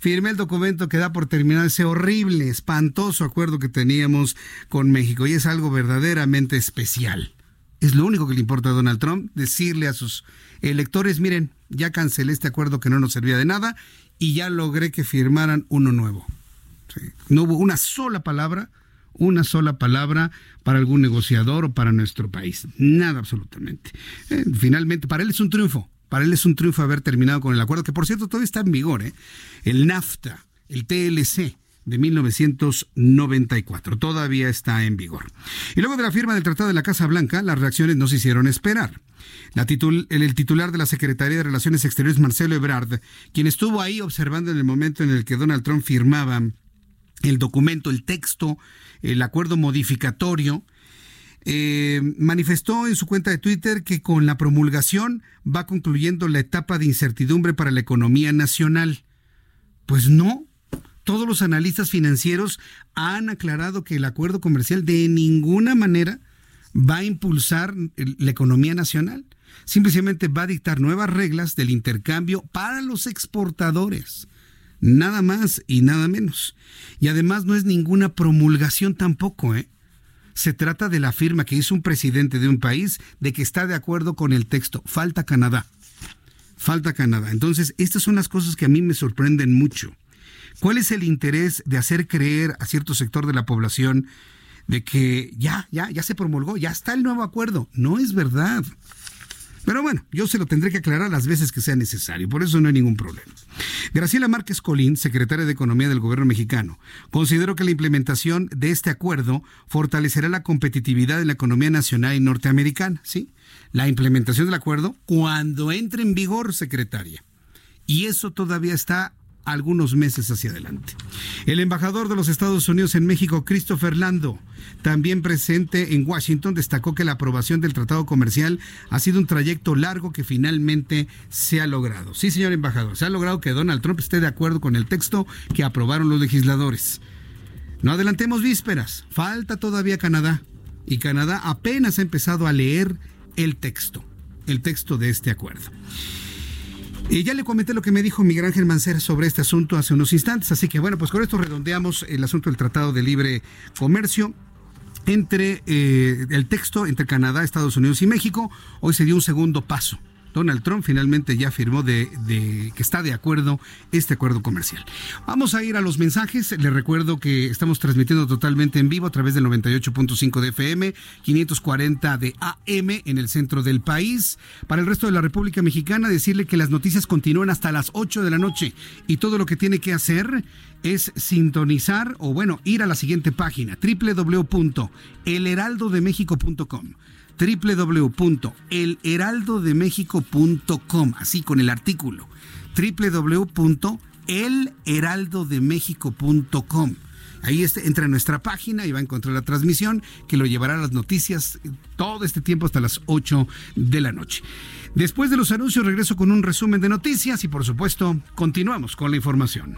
firmé el documento que da por terminado ese horrible, espantoso acuerdo que teníamos con México y es algo verdaderamente especial. Es lo único que le importa a Donald Trump, decirle a sus electores, miren, ya cancelé este acuerdo que no nos servía de nada y ya logré que firmaran uno nuevo. No hubo una sola palabra, una sola palabra para algún negociador o para nuestro país. Nada absolutamente. Eh, finalmente, para él es un triunfo. Para él es un triunfo haber terminado con el acuerdo, que por cierto todavía está en vigor, ¿eh? el NAFTA, el TLC de 1994. Todavía está en vigor. Y luego de la firma del Tratado de la Casa Blanca, las reacciones no se hicieron esperar. El, titular de la Secretaría de Relaciones Exteriores, Marcelo Ebrard, quien estuvo ahí observando en el momento en el que Donald Trump firmaba el documento, el texto, el acuerdo modificatorio, eh, manifestó en su cuenta de Twitter que con la promulgación va concluyendo la etapa de incertidumbre para la economía nacional. Pues no, todos los analistas financieros han aclarado que el acuerdo comercial de ninguna manera va a impulsar la economía nacional. Simplemente va a dictar nuevas reglas del intercambio para los exportadores. Nada más y nada menos. Y además no es ninguna promulgación tampoco, ¿eh? Se trata de la firma que hizo un presidente de un país de que está de acuerdo con el texto. Falta Canadá. Falta Canadá. Entonces, estas son las cosas que a mí me sorprenden mucho. ¿Cuál es el interés de hacer creer a cierto sector de la población de que ya, ya, ya se promulgó, ya está el nuevo acuerdo? No es verdad. Pero bueno, yo se lo tendré que aclarar las veces que sea necesario, por eso no hay ningún problema. Graciela Márquez Colín, secretaria de Economía del Gobierno mexicano, consideró que la implementación de este acuerdo fortalecerá la competitividad en la economía nacional y norteamericana, ¿sí? La implementación del acuerdo cuando entre en vigor, secretaria. Y eso todavía está algunos meses hacia adelante. El embajador de los Estados Unidos en México, Christopher Lando, también presente en Washington, destacó que la aprobación del tratado comercial ha sido un trayecto largo que finalmente se ha logrado. Sí, señor embajador, se ha logrado que Donald Trump esté de acuerdo con el texto que aprobaron los legisladores. No adelantemos vísperas, falta todavía Canadá. Y Canadá apenas ha empezado a leer el texto, el texto de este acuerdo. Y ya le comenté lo que me dijo Miguel Ángel Mancera sobre este asunto hace unos instantes, así que bueno, pues con esto redondeamos el asunto del Tratado de Libre Comercio entre eh, el texto entre Canadá, Estados Unidos y México. Hoy se dio un segundo paso Donald Trump finalmente ya firmó de, que está de acuerdo este acuerdo comercial. Vamos a ir a los mensajes. Les recuerdo que estamos transmitiendo totalmente en vivo a través del 98.5 de FM, 540 de AM en el centro del país. Para el resto de la República Mexicana, decirle que las noticias continúan hasta las 8 de la noche y todo lo que tiene que hacer es sintonizar o bueno, ir a la siguiente página www.elheraldodemexico.com www.elheraldodemexico.com, así con el artículo, www.elheraldodemexico.com. Ahí este, entra en nuestra página y va a encontrar la transmisión que lo llevará a las noticias todo este tiempo hasta las 8 de la noche. Después de los anuncios regreso con un resumen de noticias y por supuesto continuamos con la información.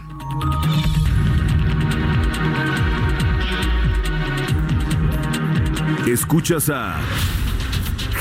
Escuchas a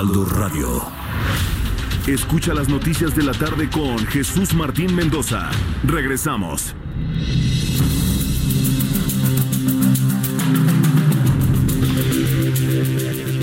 Heraldo Radio. Escucha las noticias de la tarde con Jesús Martín Mendoza. Regresamos.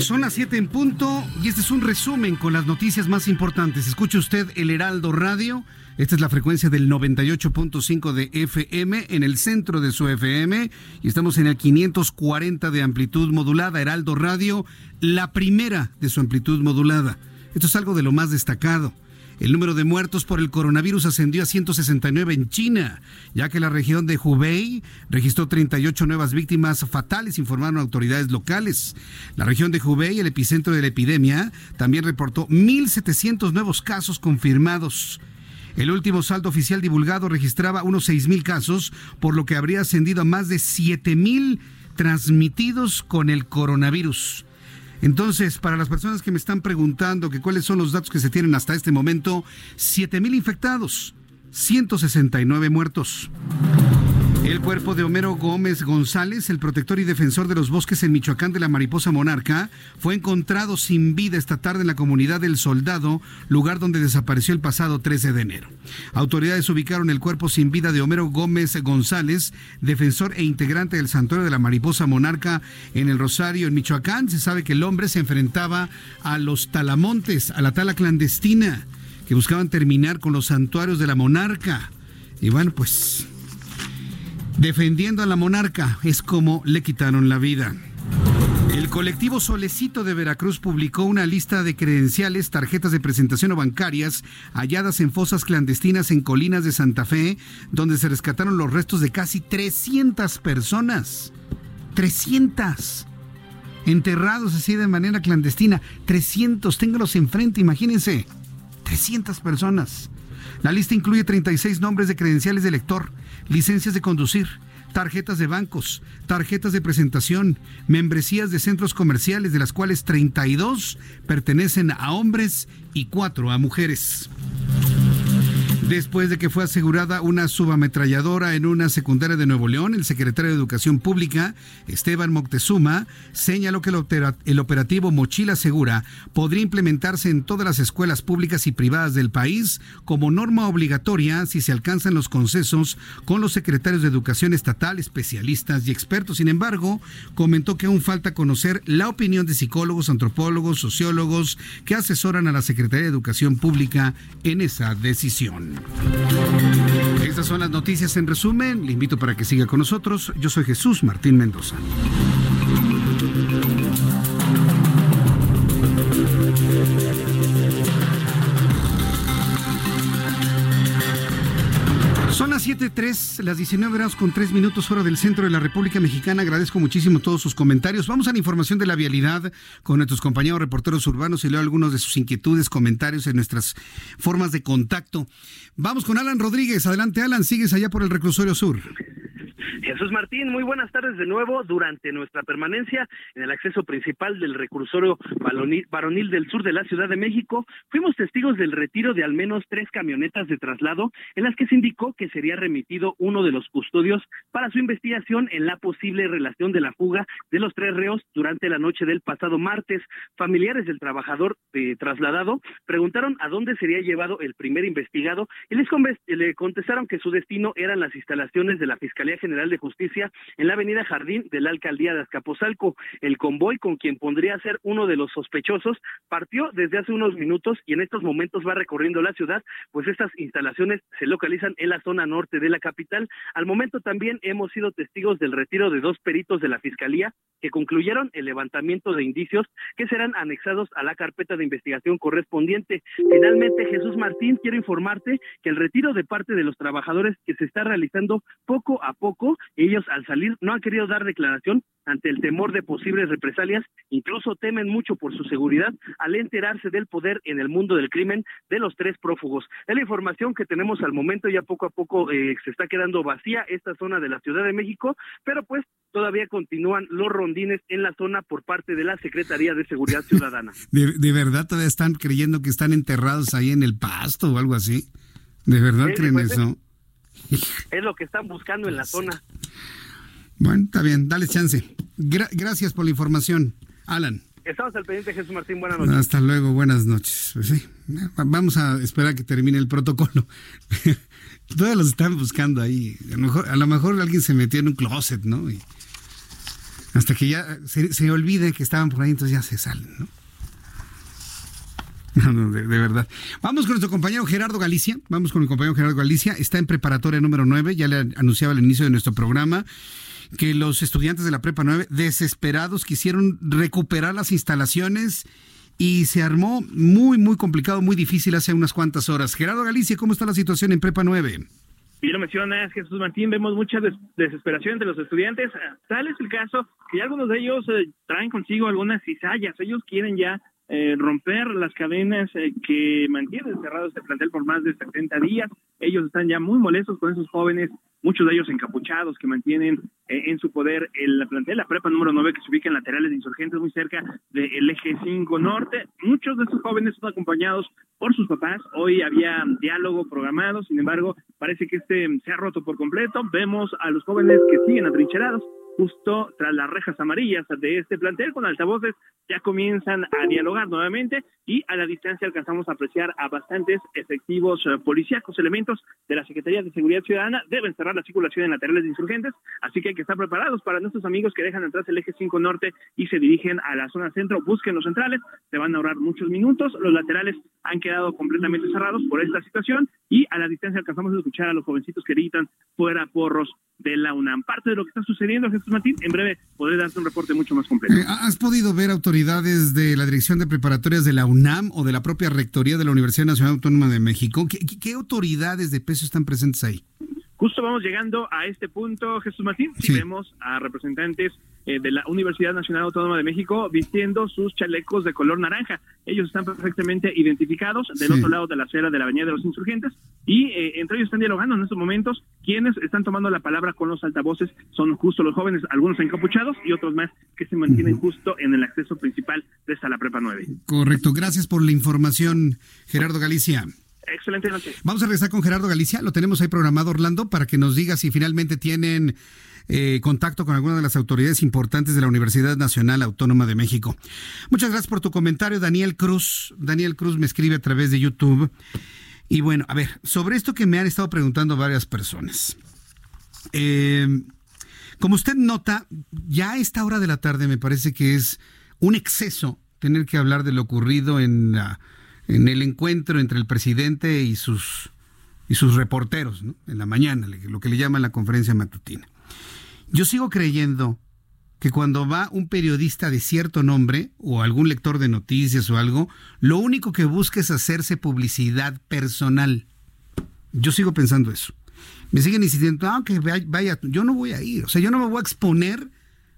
Son las 7 en punto y este es un resumen con las noticias más importantes. Escucha usted el Heraldo Radio. Esta es la frecuencia del 98.5 de FM en el centro de su FM y estamos en el 540 de amplitud modulada. Heraldo Radio, la primera de su amplitud modulada. Esto es algo de lo más destacado. El número de muertos por el coronavirus ascendió a 169 en China, ya que la región de Hubei registró 38 nuevas víctimas fatales, informaron autoridades locales. La región de Hubei, el epicentro de la epidemia, también reportó 1.700 nuevos casos confirmados. El último saldo oficial divulgado registraba unos 6.000 casos, por lo que habría ascendido a más de 7.000 transmitidos con el coronavirus. Entonces, para las personas que me están preguntando que cuáles son los datos que se tienen hasta este momento, 7.000 infectados, 169 muertos. Cuerpo de Homero Gómez González, el protector y defensor de los bosques en Michoacán de la mariposa monarca, fue encontrado sin vida esta tarde en la comunidad del Soldado, lugar donde desapareció el pasado 13 de enero. Autoridades ubicaron el cuerpo sin vida de Homero Gómez González, defensor e integrante del santuario de la mariposa monarca en el Rosario, en Michoacán. Se sabe que el hombre se enfrentaba a los talamontes, a la tala clandestina, que buscaban terminar con los santuarios de la monarca. Y bueno, pues defendiendo a la monarca es como le quitaron la vida. El colectivo Solecito de Veracruz publicó una lista de credenciales, tarjetas de presentación o bancarias halladas en fosas clandestinas en colinas de Santa Fe, donde se rescataron los restos de casi 300 personas. 300. Enterrados así de manera clandestina. 300. Téngalos enfrente, imagínense. 300 personas. La lista incluye 36 nombres de credenciales de lector, licencias de conducir, tarjetas de bancos, tarjetas de presentación, membresías de centros comerciales, de las cuales 32 pertenecen a hombres y 4 a mujeres después de que fue asegurada una subametralladora en una secundaria de Nuevo León. El secretario de Educación Pública, Esteban Moctezuma, señaló que el operativo Mochila Segura podría implementarse en todas las escuelas públicas y privadas del país como norma obligatoria si se alcanzan los consensos con los secretarios de Educación Estatal, especialistas y expertos. Sin embargo, comentó que aún falta conocer la opinión de psicólogos, antropólogos, sociólogos que asesoran a la Secretaría de Educación Pública en esa decisión. Estas son las noticias en resumen. Le invito para que siga con nosotros. Yo soy Jesús Martín Mendoza. Son las 7.3, las 19 horas con 3 minutos hora del centro de la República Mexicana. Agradezco muchísimo todos sus comentarios. Vamos a la información de la vialidad con nuestros compañeros reporteros urbanos y leo algunos de sus inquietudes, comentarios en nuestras formas de contacto. Vamos con Alan Rodríguez. Adelante, Alan. Sigues allá por el reclusorio sur. Jesús Martín, muy buenas tardes de nuevo. Durante nuestra permanencia en el acceso principal del reclusorio varonil del sur de la Ciudad de México, fuimos testigos del retiro de al menos tres camionetas de traslado en las que se indicó que sería remitido uno de los custodios para su investigación en la posible relación de la fuga de los tres reos durante la noche del pasado martes. Familiares del trabajador eh, trasladado preguntaron a dónde sería llevado el primer investigado y les le contestaron que su destino eran las instalaciones de la Fiscalía General General de Justicia en la avenida Jardín de la alcaldía de Azcapotzalco. El convoy con quien pondría ser uno de los sospechosos partió desde hace unos minutos y en estos momentos va recorriendo la ciudad, pues estas instalaciones se localizan en la zona norte de la capital. Al momento también hemos sido testigos del retiro de dos peritos de la Fiscalía que concluyeron el levantamiento de indicios que serán anexados a la carpeta de investigación correspondiente. Finalmente, Jesús Martín, quiero informarte que el retiro de parte de los trabajadores que se está realizando poco a poco, ellos al salir no han querido dar declaración ante el temor de posibles represalias, incluso temen mucho por su seguridad al enterarse del poder en el mundo del crimen de los tres prófugos. Es la información que tenemos al momento, ya poco a poco eh, se está quedando vacía esta zona de la Ciudad de México, pero pues todavía continúan los rondines en la zona por parte de la Secretaría de Seguridad Ciudadana. ¿De, verdad todavía están creyendo que están enterrados ahí en el pasto o algo así? ¿De verdad creen pues, eso? Es, lo que están buscando en la zona. Bueno, está bien, dale chance. gracias por la información, Alan. Estamos al pendiente, Jesús Martín. Buenas noches. Hasta luego, buenas noches. Pues sí, vamos a esperar a que termine el protocolo. Todavía los están buscando ahí. A lo, mejor, a lo mejor alguien se metió en un closet, ¿no? Y hasta que ya se, se olvide que estaban por ahí, entonces ya se salen, ¿no? No, de, verdad. Vamos con nuestro compañero Gerardo Galicia. Vamos con mi compañero Gerardo Galicia. Está en preparatoria número 9. Ya le anunciaba al inicio de nuestro programa que los estudiantes de la Prepa 9, desesperados, quisieron recuperar las instalaciones y se armó muy, muy complicado, muy difícil hace unas cuantas horas. Gerardo Galicia, ¿cómo está la situación en Prepa 9? Y lo mencionas, Jesús Martín, vemos mucha desesperación de los estudiantes. Tal es el caso que algunos de ellos eh, traen consigo algunas cizallas. Ellos quieren ya eh, romper las cadenas eh, que mantienen cerrado este plantel por más de 70 días. Ellos están ya muy molestos con esos jóvenes, muchos de ellos encapuchados que mantienen eh, en su poder el plantel, la prepa número 9 que se ubica en laterales de insurgentes muy cerca del eje 5 norte. Muchos de estos jóvenes son acompañados por sus papás. Hoy había diálogo programado, sin embargo, parece que este se ha roto por completo. Vemos a los jóvenes que siguen atrincherados justo tras las rejas amarillas de este plantel con altavoces ya comienzan a dialogar nuevamente y a la distancia alcanzamos a apreciar a bastantes efectivos eh, policíacos, elementos de la Secretaría de Seguridad Ciudadana. Deben cerrar la circulación en laterales de insurgentes, así que hay que estar preparados para nuestros amigos que dejan atrás el eje 5 norte y se dirigen a la zona centro, busquen los centrales, se van a ahorrar muchos minutos, los laterales han quedado completamente cerrados por esta situación y a la distancia alcanzamos a escuchar a los jovencitos que gritan fuera porros de la UNAM. Parte de lo que está sucediendo, Jesús Martín, en breve podré darte un reporte mucho más completo. Eh, ¿Has podido ver autoridades de la Dirección de Preparatorias de la UNAM o de la propia Rectoría de la Universidad Nacional Autónoma de México? qué autoridades de peso están presentes ahí? Justo vamos llegando a este punto, Jesús Martín, si vemos a representantes eh, de la Universidad Nacional Autónoma de México vistiendo sus chalecos de color naranja. Ellos están perfectamente identificados del otro lado de la acera de la Avenida de los Insurgentes y eh, entre ellos están dialogando en estos momentos. Quienes están tomando la palabra con los altavoces son justo los jóvenes, algunos encapuchados y otros más que se mantienen justo en el acceso principal de esta la Prepa 9. Correcto, gracias por la información, Gerardo Galicia. Excelente noche. Vamos a regresar con Gerardo Galicia. Lo tenemos ahí programado, Orlando, para que nos diga si finalmente tienen eh, contacto con alguna de las autoridades importantes de la Universidad Nacional Autónoma de México. Muchas gracias por tu comentario, Daniel Cruz. Daniel Cruz me escribe a través de YouTube. Y bueno, a ver, sobre esto que me han estado preguntando varias personas. Eh, como usted nota, ya a esta hora de la tarde me parece que es un exceso tener que hablar de lo ocurrido en en el encuentro entre el presidente y sus, y sus reporteros, en la mañana, lo que le llaman la conferencia matutina. Yo sigo creyendo que cuando va un periodista de cierto nombre o algún lector de noticias o algo, lo único que busca es hacerse publicidad personal. Yo sigo pensando eso. Me siguen insistiendo, ah, que vaya, yo no voy a ir, o sea, yo no me voy a exponer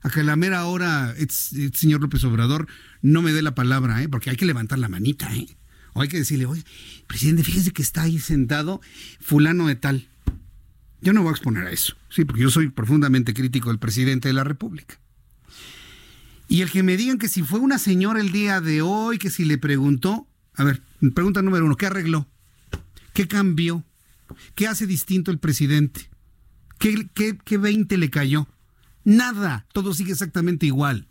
a que la mera hora el señor López Obrador no me dé la palabra, ¿eh? porque hay que levantar la manita, ¿eh? O hay que decirle, oye, presidente, fíjese que está ahí sentado fulano de tal. Yo no voy a exponer a eso, sí, porque yo soy profundamente crítico del presidente de la República. Y el que me digan que si fue una señora el día de hoy, que si le preguntó, a ver, pregunta número uno, ¿qué arregló? ¿Qué cambió? ¿Qué hace distinto el presidente? ¿Qué, qué, qué 20 le cayó? Nada, todo sigue exactamente igual.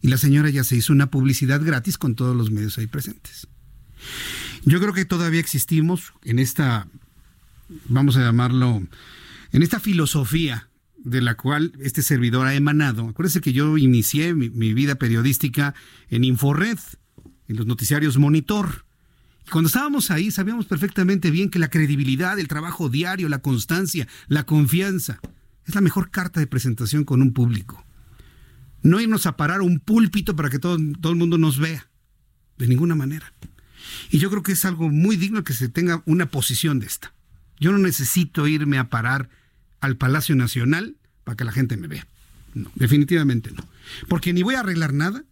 Y la señora ya se hizo una publicidad gratis con todos los medios ahí presentes. Yo creo que todavía existimos en esta, vamos a llamarlo, en esta filosofía de la cual este servidor ha emanado. Acuérdense que yo inicié mi, vida periodística en Inforred, en los noticiarios Monitor. Y cuando estábamos ahí sabíamos perfectamente bien que la credibilidad, el trabajo diario, la constancia, la confianza, es la mejor carta de presentación con un público. No irnos a parar un púlpito para que todo, todo el mundo nos vea. De ninguna manera. Y yo creo que es algo muy digno que se tenga una posición de esta. Yo no necesito irme a parar al Palacio Nacional para que la gente me vea. No, definitivamente no. Porque ni voy a arreglar nada,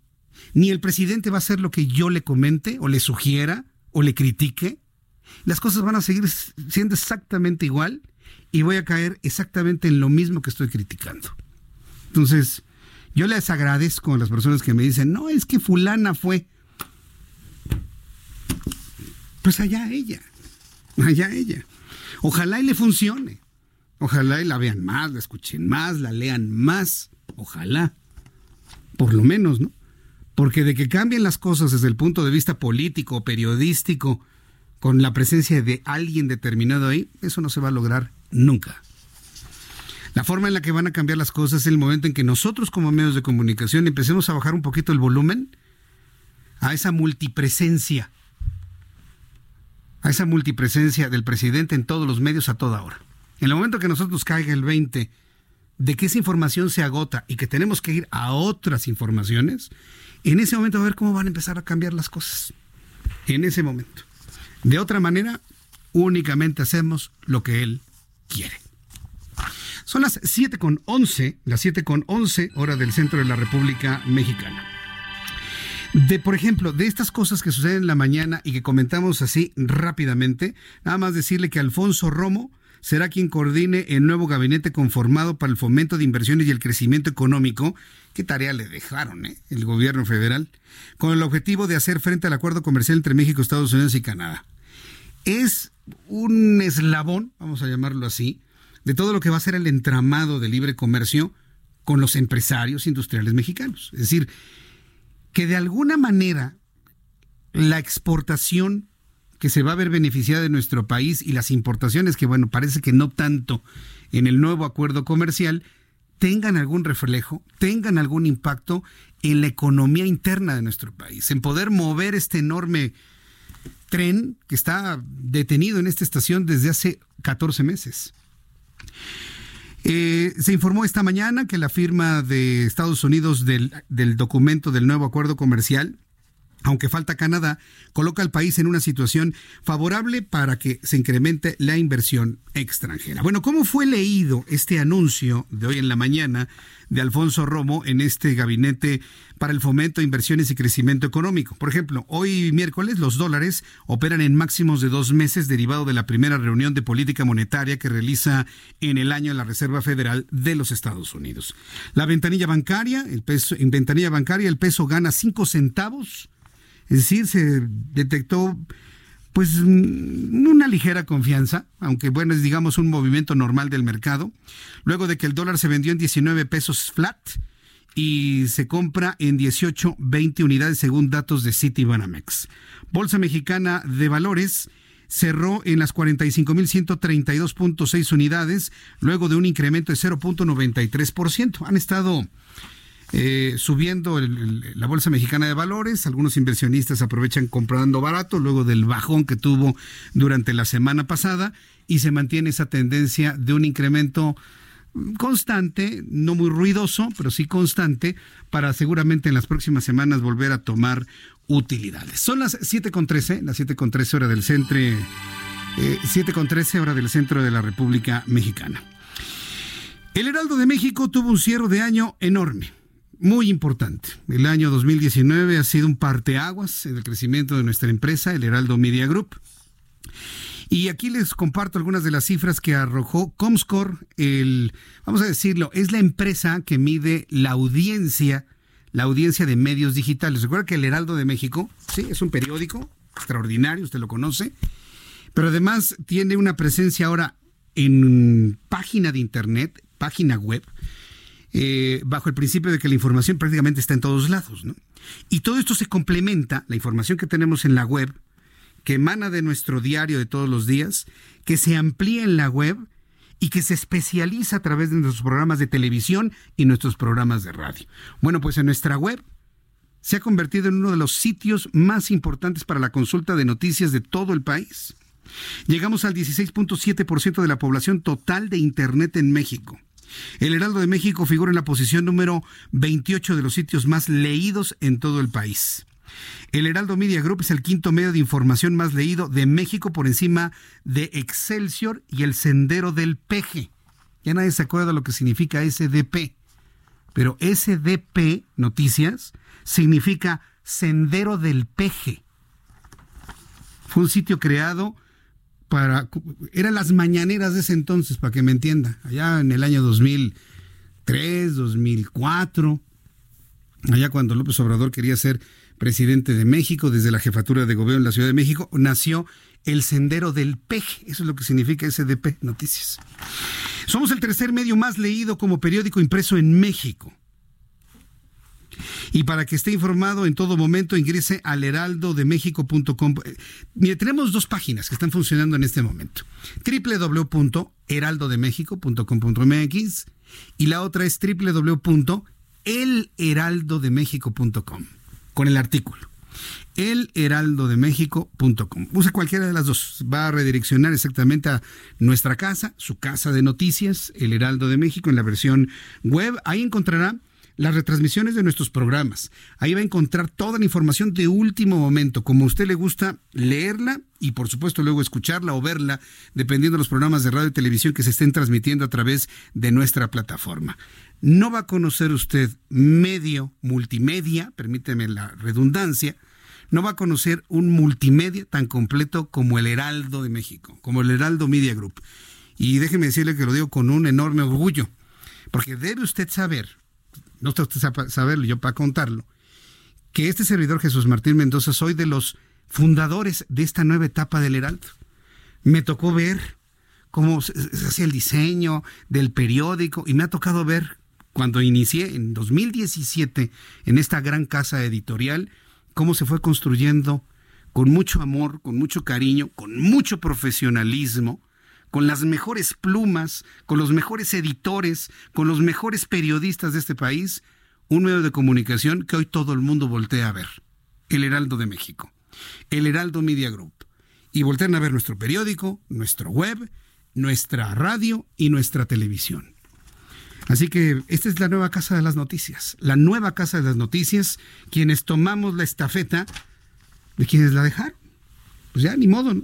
ni el presidente va a hacer lo que yo le comente o le sugiera o le critique. Las cosas van a seguir siendo exactamente igual y voy a caer exactamente en lo mismo que estoy criticando. Entonces, yo les agradezco a las personas que me dicen, no, es que fulana fue. Pues allá ella, allá ella. Ojalá y le funcione. Ojalá y la vean más, la escuchen más, la lean más. Ojalá. Por lo menos, ¿no? Porque de que cambien las cosas desde el punto de vista político, periodístico, con la presencia de alguien determinado ahí, eso no se va a lograr nunca. La forma en la que van a cambiar las cosas es el momento en que nosotros como medios de comunicación empecemos a bajar un poquito el volumen a esa multipresencia, a esa multipresencia del presidente en todos los medios a toda hora. En el momento que nosotros caiga el 20 de que esa información se agota y que tenemos que ir a otras informaciones, en ese momento a ver cómo van a empezar a cambiar las cosas. En ese momento. De otra manera, únicamente hacemos lo que él quiere. Son las 7 con 11, las 7 con 11 hora del centro de la República Mexicana. De, por ejemplo, de estas cosas que suceden en la mañana y que comentamos así rápidamente, nada más decirle que Alfonso Romo será quien coordine el nuevo gabinete conformado para el fomento de inversiones y el crecimiento económico. ¿Qué tarea le dejaron eh? el gobierno federal? Con el objetivo de hacer frente al acuerdo comercial entre México, Estados Unidos y Canadá. Es un eslabón, vamos a llamarlo así, de todo lo que va a ser el entramado de libre comercio con los empresarios industriales mexicanos. Es decir, que de alguna manera la exportación que se va a ver beneficiada de nuestro país y las importaciones que, bueno, parece que no tanto en el nuevo acuerdo comercial, tengan algún reflejo, tengan algún impacto en la economía interna de nuestro país, en poder mover este enorme tren que está detenido en esta estación desde hace 14 meses. Eh, se informó esta mañana que la firma de Estados Unidos del, del documento del nuevo acuerdo comercial aunque falta Canadá, coloca al país en una situación favorable para que se incremente la inversión extranjera. Bueno, ¿cómo fue leído este anuncio de hoy en la mañana de Alfonso Romo en este gabinete para el fomento de inversiones y crecimiento económico? Por ejemplo, hoy miércoles los dólares operan en máximos de dos meses derivado de la primera reunión de política monetaria que realiza en el año la Reserva Federal de los Estados Unidos. La ventanilla bancaria, el peso, en ventanilla bancaria el peso gana cinco centavos es decir, se detectó pues una ligera confianza, aunque bueno, es digamos un movimiento normal del mercado, luego de que el dólar se vendió en 19 pesos flat y se compra en 18, 20 unidades según datos de Citibanamex. Bolsa Mexicana de Valores cerró en las 45.132.6 unidades, luego de un incremento de 0.93%. Han estado eh, subiendo la Bolsa Mexicana de Valores. Algunos inversionistas aprovechan comprando barato luego del bajón que tuvo durante la semana pasada y se mantiene esa tendencia de un incremento constante, no muy ruidoso, pero sí constante, para seguramente en las próximas semanas volver a tomar utilidades. Son las 7.13, las 7.13 hora del centro, eh, 7.13 hora del centro de la República Mexicana. El Heraldo de México tuvo un cierre de año enorme muy importante. El año 2019 ha sido un parteaguas en el crecimiento de nuestra empresa, el Heraldo Media Group. Y aquí les comparto algunas de las cifras que arrojó Comscore, el, vamos a decirlo, es la empresa que mide la audiencia, la audiencia de medios digitales. Recuerda que el Heraldo de México, sí, es un periódico extraordinario, usted lo conoce, pero además tiene una presencia ahora en página de internet, página web, eh, bajo el principio de que la información prácticamente está en todos lados. ¿no? Y todo esto se complementa, la información que tenemos en la web, que emana de nuestro diario de todos los días, que se amplía en la web y que se especializa a través de nuestros programas de televisión y nuestros programas de radio. Bueno, pues en nuestra web se ha convertido en uno de los sitios más importantes para la consulta de noticias de todo el país. Llegamos al 16.7% de la población total de Internet en México. El Heraldo de México figura en la posición número 28 de los sitios más leídos en todo el país. El Heraldo Media Group es el quinto medio de información más leído de México por encima de Excelsior y el Sendero del Peje. Ya nadie se acuerda lo que significa SDP. Pero SDP Noticias significa Sendero del Peje. Fue un sitio creado para... Eran las mañaneras de ese entonces, para que me entienda. Allá en el año 2003, 2004. Allá cuando López Obrador quería ser presidente de México, desde la jefatura de gobierno en la Ciudad de México, nació el Sendero del Peje. Eso es lo que significa SDP Noticias. Somos el tercer medio más leído como periódico impreso en México. Y para que esté informado en todo momento, ingrese al heraldodemexico.com. Mire, tenemos dos páginas que están funcionando en este momento. www.heraldodemexico.com.mx y la otra es www.elheraldodemexico.com con el artículo elheraldodemexico.com. Use cualquiera de las dos. Va a redireccionar exactamente a nuestra casa, su casa de noticias, El Heraldo de México, en la versión web. Ahí encontrará las retransmisiones de nuestros programas. Ahí va a encontrar toda la información de último momento, como a usted le gusta leerla y por supuesto luego escucharla o verla, dependiendo de los programas de radio y televisión que se estén transmitiendo a través de nuestra plataforma. No va a conocer usted medio multimedia, permíteme la redundancia, no va a conocer un multimedia tan completo como el Heraldo de México, como el Heraldo Media Group. Y déjeme decirle que lo digo con un enorme orgullo, porque debe usted saber, no está usted saberlo, yo para contarlo, que este servidor Jesús Martín Mendoza soy de los fundadores de esta nueva etapa del Heraldo. Me tocó ver cómo se hacía el diseño del periódico y me ha tocado ver cuando inicié en 2017 en esta gran casa editorial, cómo se fue construyendo con mucho amor, con mucho cariño, con mucho profesionalismo, con las mejores plumas, con los mejores editores, con los mejores periodistas de este país, un medio de comunicación que hoy todo el mundo voltea a ver, el Heraldo de México, el Heraldo Media Group. Y voltean a ver nuestro periódico, nuestro web, nuestra radio y nuestra televisión. Así que esta es la nueva Casa de las Noticias, la nueva Casa de las Noticias, quienes tomamos la estafeta de quienes la dejaron. Pues ya, ni modo,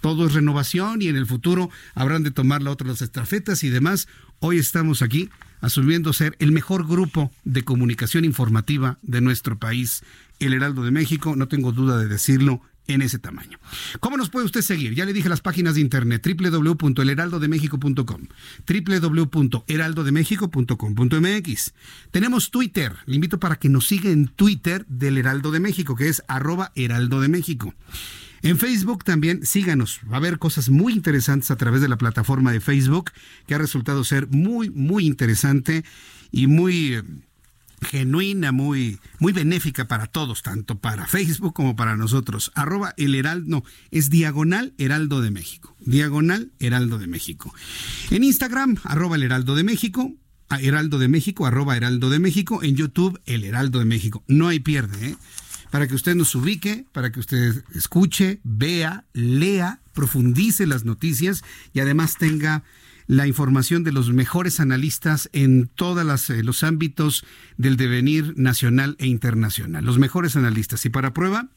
todo es renovación y en el futuro habrán de tomar la otra las estafetas y demás. Hoy estamos aquí asumiendo ser el mejor grupo de comunicación informativa de nuestro país, el Heraldo de México, no tengo duda de decirlo, en ese tamaño. ¿Cómo nos puede usted seguir? Ya le dije las páginas de internet www.elheraldodemexico.com, www.heraldodemexico.com.mx. Tenemos Twitter, le invito para que nos siga en Twitter del Heraldo de México, que es arroba Heraldo de México. En Facebook también síganos, va a haber cosas muy interesantes a través de la plataforma de Facebook, que ha resultado ser muy, muy interesante y muy eh, genuina, muy, muy benéfica para todos, tanto para Facebook como para nosotros. Arroba el Heraldo, no, es diagonal Heraldo de México. Diagonal Heraldo de México. En Instagram, arroba el Heraldo de México. Heraldo de México, arroba Heraldo de México. En YouTube, el Heraldo de México. No hay pierde, ¿eh? Para que usted nos ubique, para que usted escuche, vea, lea, profundice las noticias y además tenga la información de los mejores analistas en todos eh, los ámbitos del devenir nacional e internacional. Los mejores analistas. Y para prueba,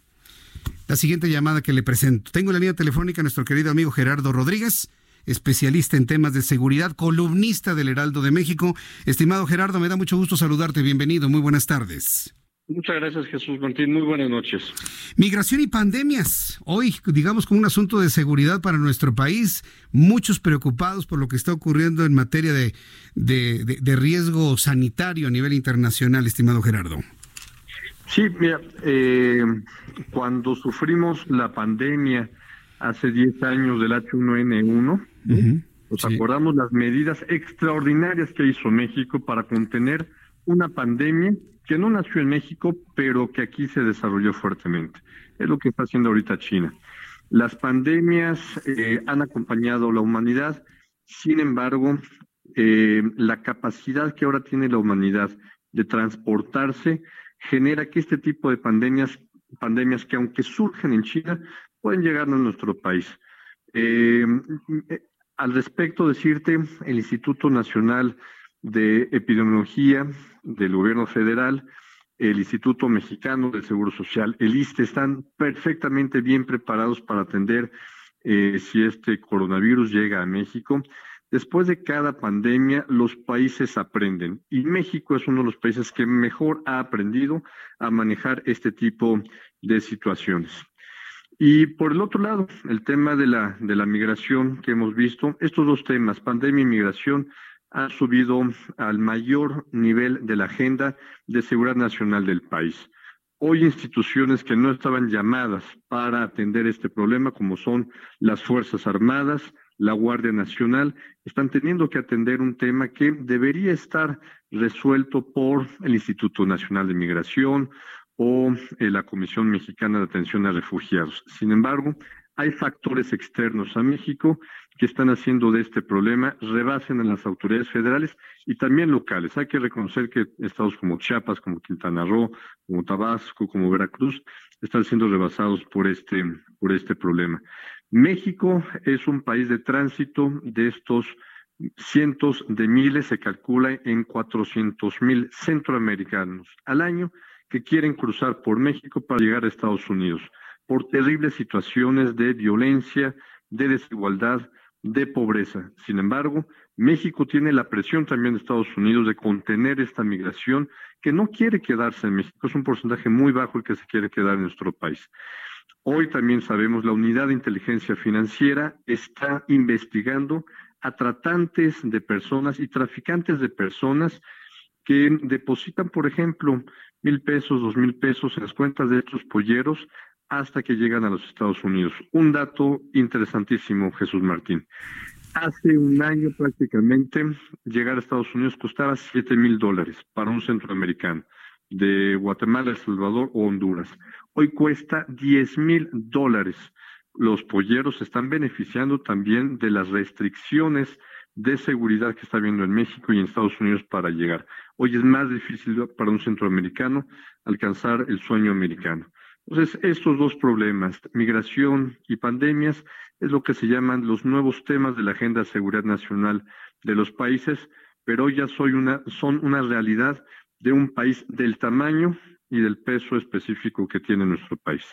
la siguiente llamada que le presento. Tengo la línea telefónica a nuestro querido amigo Gerardo Rodríguez especialista en temas de seguridad, columnista del Heraldo de México. Estimado Gerardo, me da mucho gusto saludarte. Bienvenido, muy buenas tardes. Muchas gracias, Jesús Martín. Muy buenas noches. Migración y pandemias. Hoy, digamos, como un asunto de seguridad para nuestro país. Muchos preocupados por lo que está ocurriendo en materia de, de, riesgo sanitario a nivel internacional, estimado Gerardo. Sí, mira, eh, cuando sufrimos la pandemia hace 10 años del H1N1, nos acordamos las medidas extraordinarias que hizo México para contener una pandemia que no nació en México, pero que aquí se desarrolló fuertemente. Es lo que está haciendo ahorita China. Las pandemias eh, han acompañado a la humanidad Sin embargo, eh, la capacidad que ahora tiene la humanidad de transportarse genera que este tipo de pandemias, pandemias que aunque surgen en China, pueden llegar a nuestro país. Eh, al respecto, decirte, el Instituto Nacional de Epidemiología del Gobierno Federal, el Instituto Mexicano del Seguro Social, el ISTE, están perfectamente bien preparados para atender eh, si este coronavirus llega a México. Después de cada pandemia, los países aprenden y México es uno de los países que mejor ha aprendido a manejar este tipo de situaciones. Y por el otro lado, el tema de la, de la migración que hemos visto, estos dos temas, pandemia y migración, han subido al mayor nivel de la agenda de seguridad nacional del país. Hoy instituciones que no estaban llamadas para atender este problema, como son las Fuerzas Armadas, la Guardia Nacional, están teniendo que atender un tema que debería estar resuelto por el Instituto Nacional de Migración o eh, la Comisión Mexicana de Atención a Refugiados. Sin embargo, hay factores externos a México que están haciendo de este problema rebasen a las autoridades federales y también locales. Hay que reconocer que estados como Chiapas, como Quintana Roo, como Tabasco, como Veracruz, están siendo rebasados por este, por este problema. México es un país de tránsito de estos cientos de miles, se calcula en 400 mil centroamericanos al año que quieren cruzar por México para llegar a Estados Unidos, por terribles situaciones de violencia, de desigualdad, de pobreza. Sin embargo, México tiene la presión también de Estados Unidos de contener esta migración que no quiere quedarse en México. Es un porcentaje muy bajo el que se quiere quedar en nuestro país. Hoy también sabemos, la Unidad de Inteligencia Financiera está investigando a tratantes de personas y traficantes de personas que depositan, por ejemplo, mil pesos, dos mil pesos en las cuentas de estos polleros hasta que llegan a los Estados Unidos. Un dato interesantísimo, Jesús Martín. Hace un año prácticamente llegar a Estados Unidos costaba siete mil dólares para un centroamericano de Guatemala, El Salvador o Honduras. Hoy cuesta 10 mil dólares. Los polleros están beneficiando también de las restricciones de seguridad que está habiendo en México y en Estados Unidos para llegar. Hoy es más difícil para un centroamericano alcanzar el sueño americano. Entonces, estos dos problemas, migración y pandemias, es lo que se llaman los nuevos temas de la Agenda de Seguridad Nacional de los países, pero ya soy una, son una realidad de un país del tamaño y del peso específico que tiene nuestro país.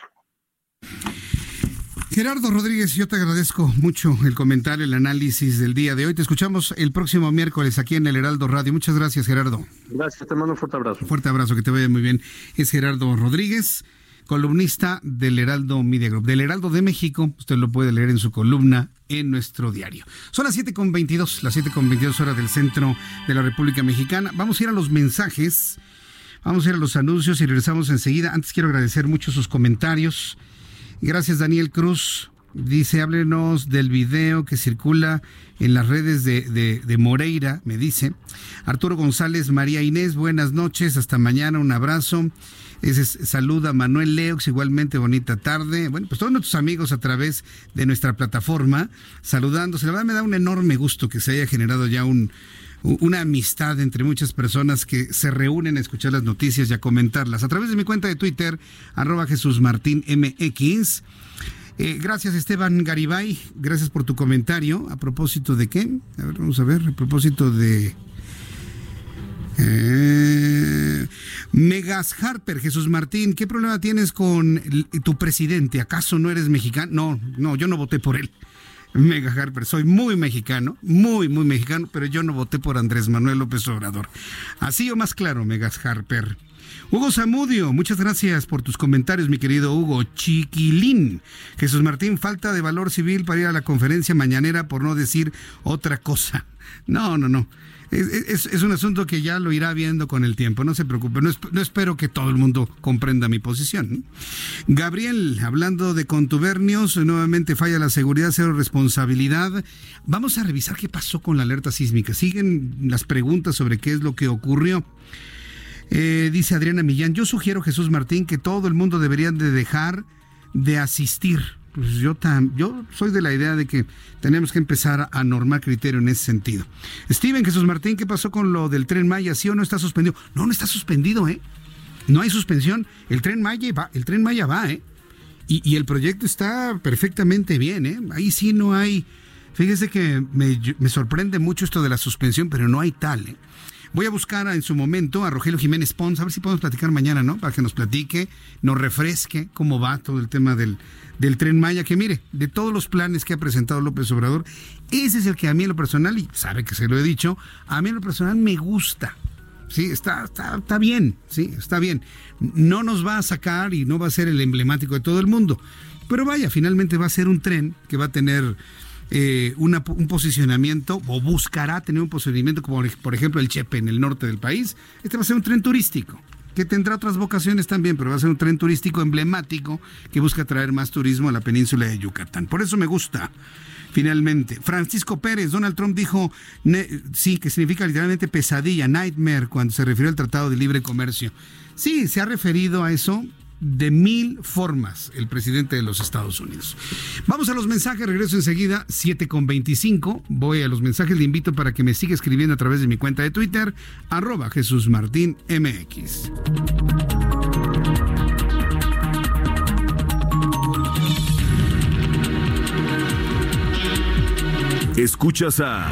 Gerardo Rodríguez, yo te agradezco mucho el comentario, el análisis del día de hoy. Te escuchamos el próximo miércoles aquí en el Heraldo Radio. Muchas gracias, Gerardo. Gracias, te mando un fuerte abrazo. fuerte abrazo, que te vaya muy bien. Es Gerardo Rodríguez, columnista del Heraldo Media Group, del Heraldo de México. Usted lo puede leer en su columna en nuestro diario. Son las 7.22, las 7.22 horas del centro de la República Mexicana. Vamos a ir a los mensajes. Vamos a ir a los anuncios y regresamos enseguida. Antes quiero agradecer mucho sus comentarios. Gracias Daniel Cruz. Dice, háblenos del video que circula en las redes de, de, Moreira, me dice. Arturo González, María Inés, buenas noches, hasta mañana, un abrazo. Ese saluda Manuel Leox, igualmente bonita tarde. Bueno, pues todos nuestros amigos a través de nuestra plataforma, saludándose. La verdad me da un enorme gusto que se haya generado ya un, una amistad entre muchas personas que se reúnen a escuchar las noticias y a comentarlas. A través de mi cuenta de Twitter, arroba Jesús Martín MX. Eh, gracias Esteban Garibay, gracias por tu comentario. ¿A propósito de qué? A ver, vamos a ver, a propósito de... Eh, Megas Harper, Jesús Martín, ¿qué problema tienes con tu presidente? ¿Acaso no eres mexicano? No, no, yo no voté por él. Mega Harper. Soy muy mexicano, muy, muy mexicano, pero yo no voté por Andrés Manuel López Obrador. Así o más claro, Megas Harper. Hugo Zamudio, muchas gracias por tus comentarios, mi querido Hugo. Chiquilín. Jesús Martín, falta de valor civil para ir a la conferencia mañanera por no decir otra cosa. No, no, no. Es, un asunto que ya lo irá viendo con el tiempo, no se preocupe, no, espero que todo el mundo comprenda mi posición. Gabriel, hablando de contubernios, nuevamente falla la seguridad, cero responsabilidad. Vamos a revisar qué pasó con la alerta sísmica. Siguen las preguntas sobre qué es lo que ocurrió. Eh, dice Adriana Millán, yo sugiero, Jesús Martín, que todo el mundo debería de dejar de asistir pues yo, tan, yo soy de la idea de que tenemos que empezar a normar criterio en ese sentido. Steven Jesús Martín, ¿qué pasó con lo del tren Maya? ¿Sí o no está suspendido? No, no está suspendido, ¿eh? No hay suspensión. El tren Maya va, el tren Maya va, ¿eh? Y, el proyecto está perfectamente bien, ¿eh? Ahí sí no hay... Fíjese que me, me sorprende mucho esto de la suspensión, pero no hay tal, ¿eh? Voy a buscar en su momento a Rogelio Jiménez Pons, a ver si podemos platicar mañana, ¿no? Para que nos platique, nos refresque cómo va todo el tema del, del tren Maya, que mire, de todos los planes que ha presentado López Obrador, ese es el que a mí en lo personal, y sabe que se lo he dicho, a mí en lo personal me gusta. Sí, está, está, está bien, sí, está bien. No nos va a sacar y no va a ser el emblemático de todo el mundo. Pero vaya, finalmente va a ser un tren que va a tener eh, un posicionamiento o buscará tener un posicionamiento como por ejemplo el Chepe en el norte del país. Este va a ser un tren turístico que tendrá otras vocaciones también, pero va a ser un tren turístico emblemático que busca traer más turismo a la península de Yucatán. Por eso me gusta. Finalmente, Francisco Pérez, Donald Trump dijo, sí, que significa literalmente pesadilla, nightmare, cuando se refirió al Tratado de Libre Comercio. Sí, se ha referido a eso, de mil formas el presidente de los Estados Unidos. Vamos a los mensajes, regreso enseguida, 7 con 25. Voy a los mensajes, le invito para que me siga escribiendo a través de mi cuenta de Twitter, arroba Jesús Martín. Escuchas a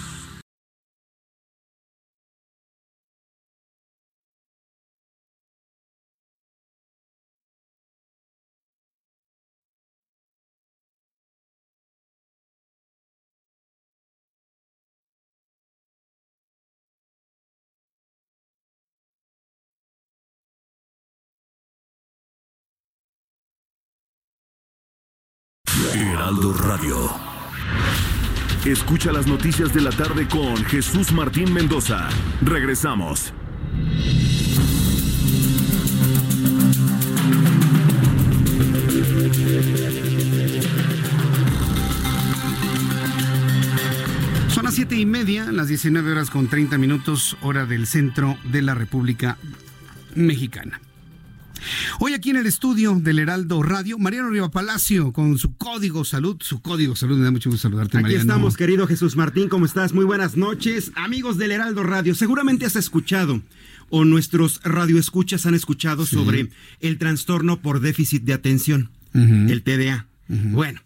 Heraldo Radio. Escucha las noticias de la tarde con Jesús Martín Mendoza. Regresamos. Son las siete y media, las 19 horas con 30 minutos, hora del centro de la República Mexicana. Hoy aquí en el estudio del Heraldo Radio, Mariano Riva Palacio con su código salud, su código salud, me da mucho gusto saludarte, Aquí estamos, querido Jesús Martín, ¿cómo estás? Muy buenas noches, amigos del Heraldo Radio. Seguramente has escuchado o nuestros radioescuchas han escuchado sobre el trastorno por déficit de atención, el TDA. Bueno,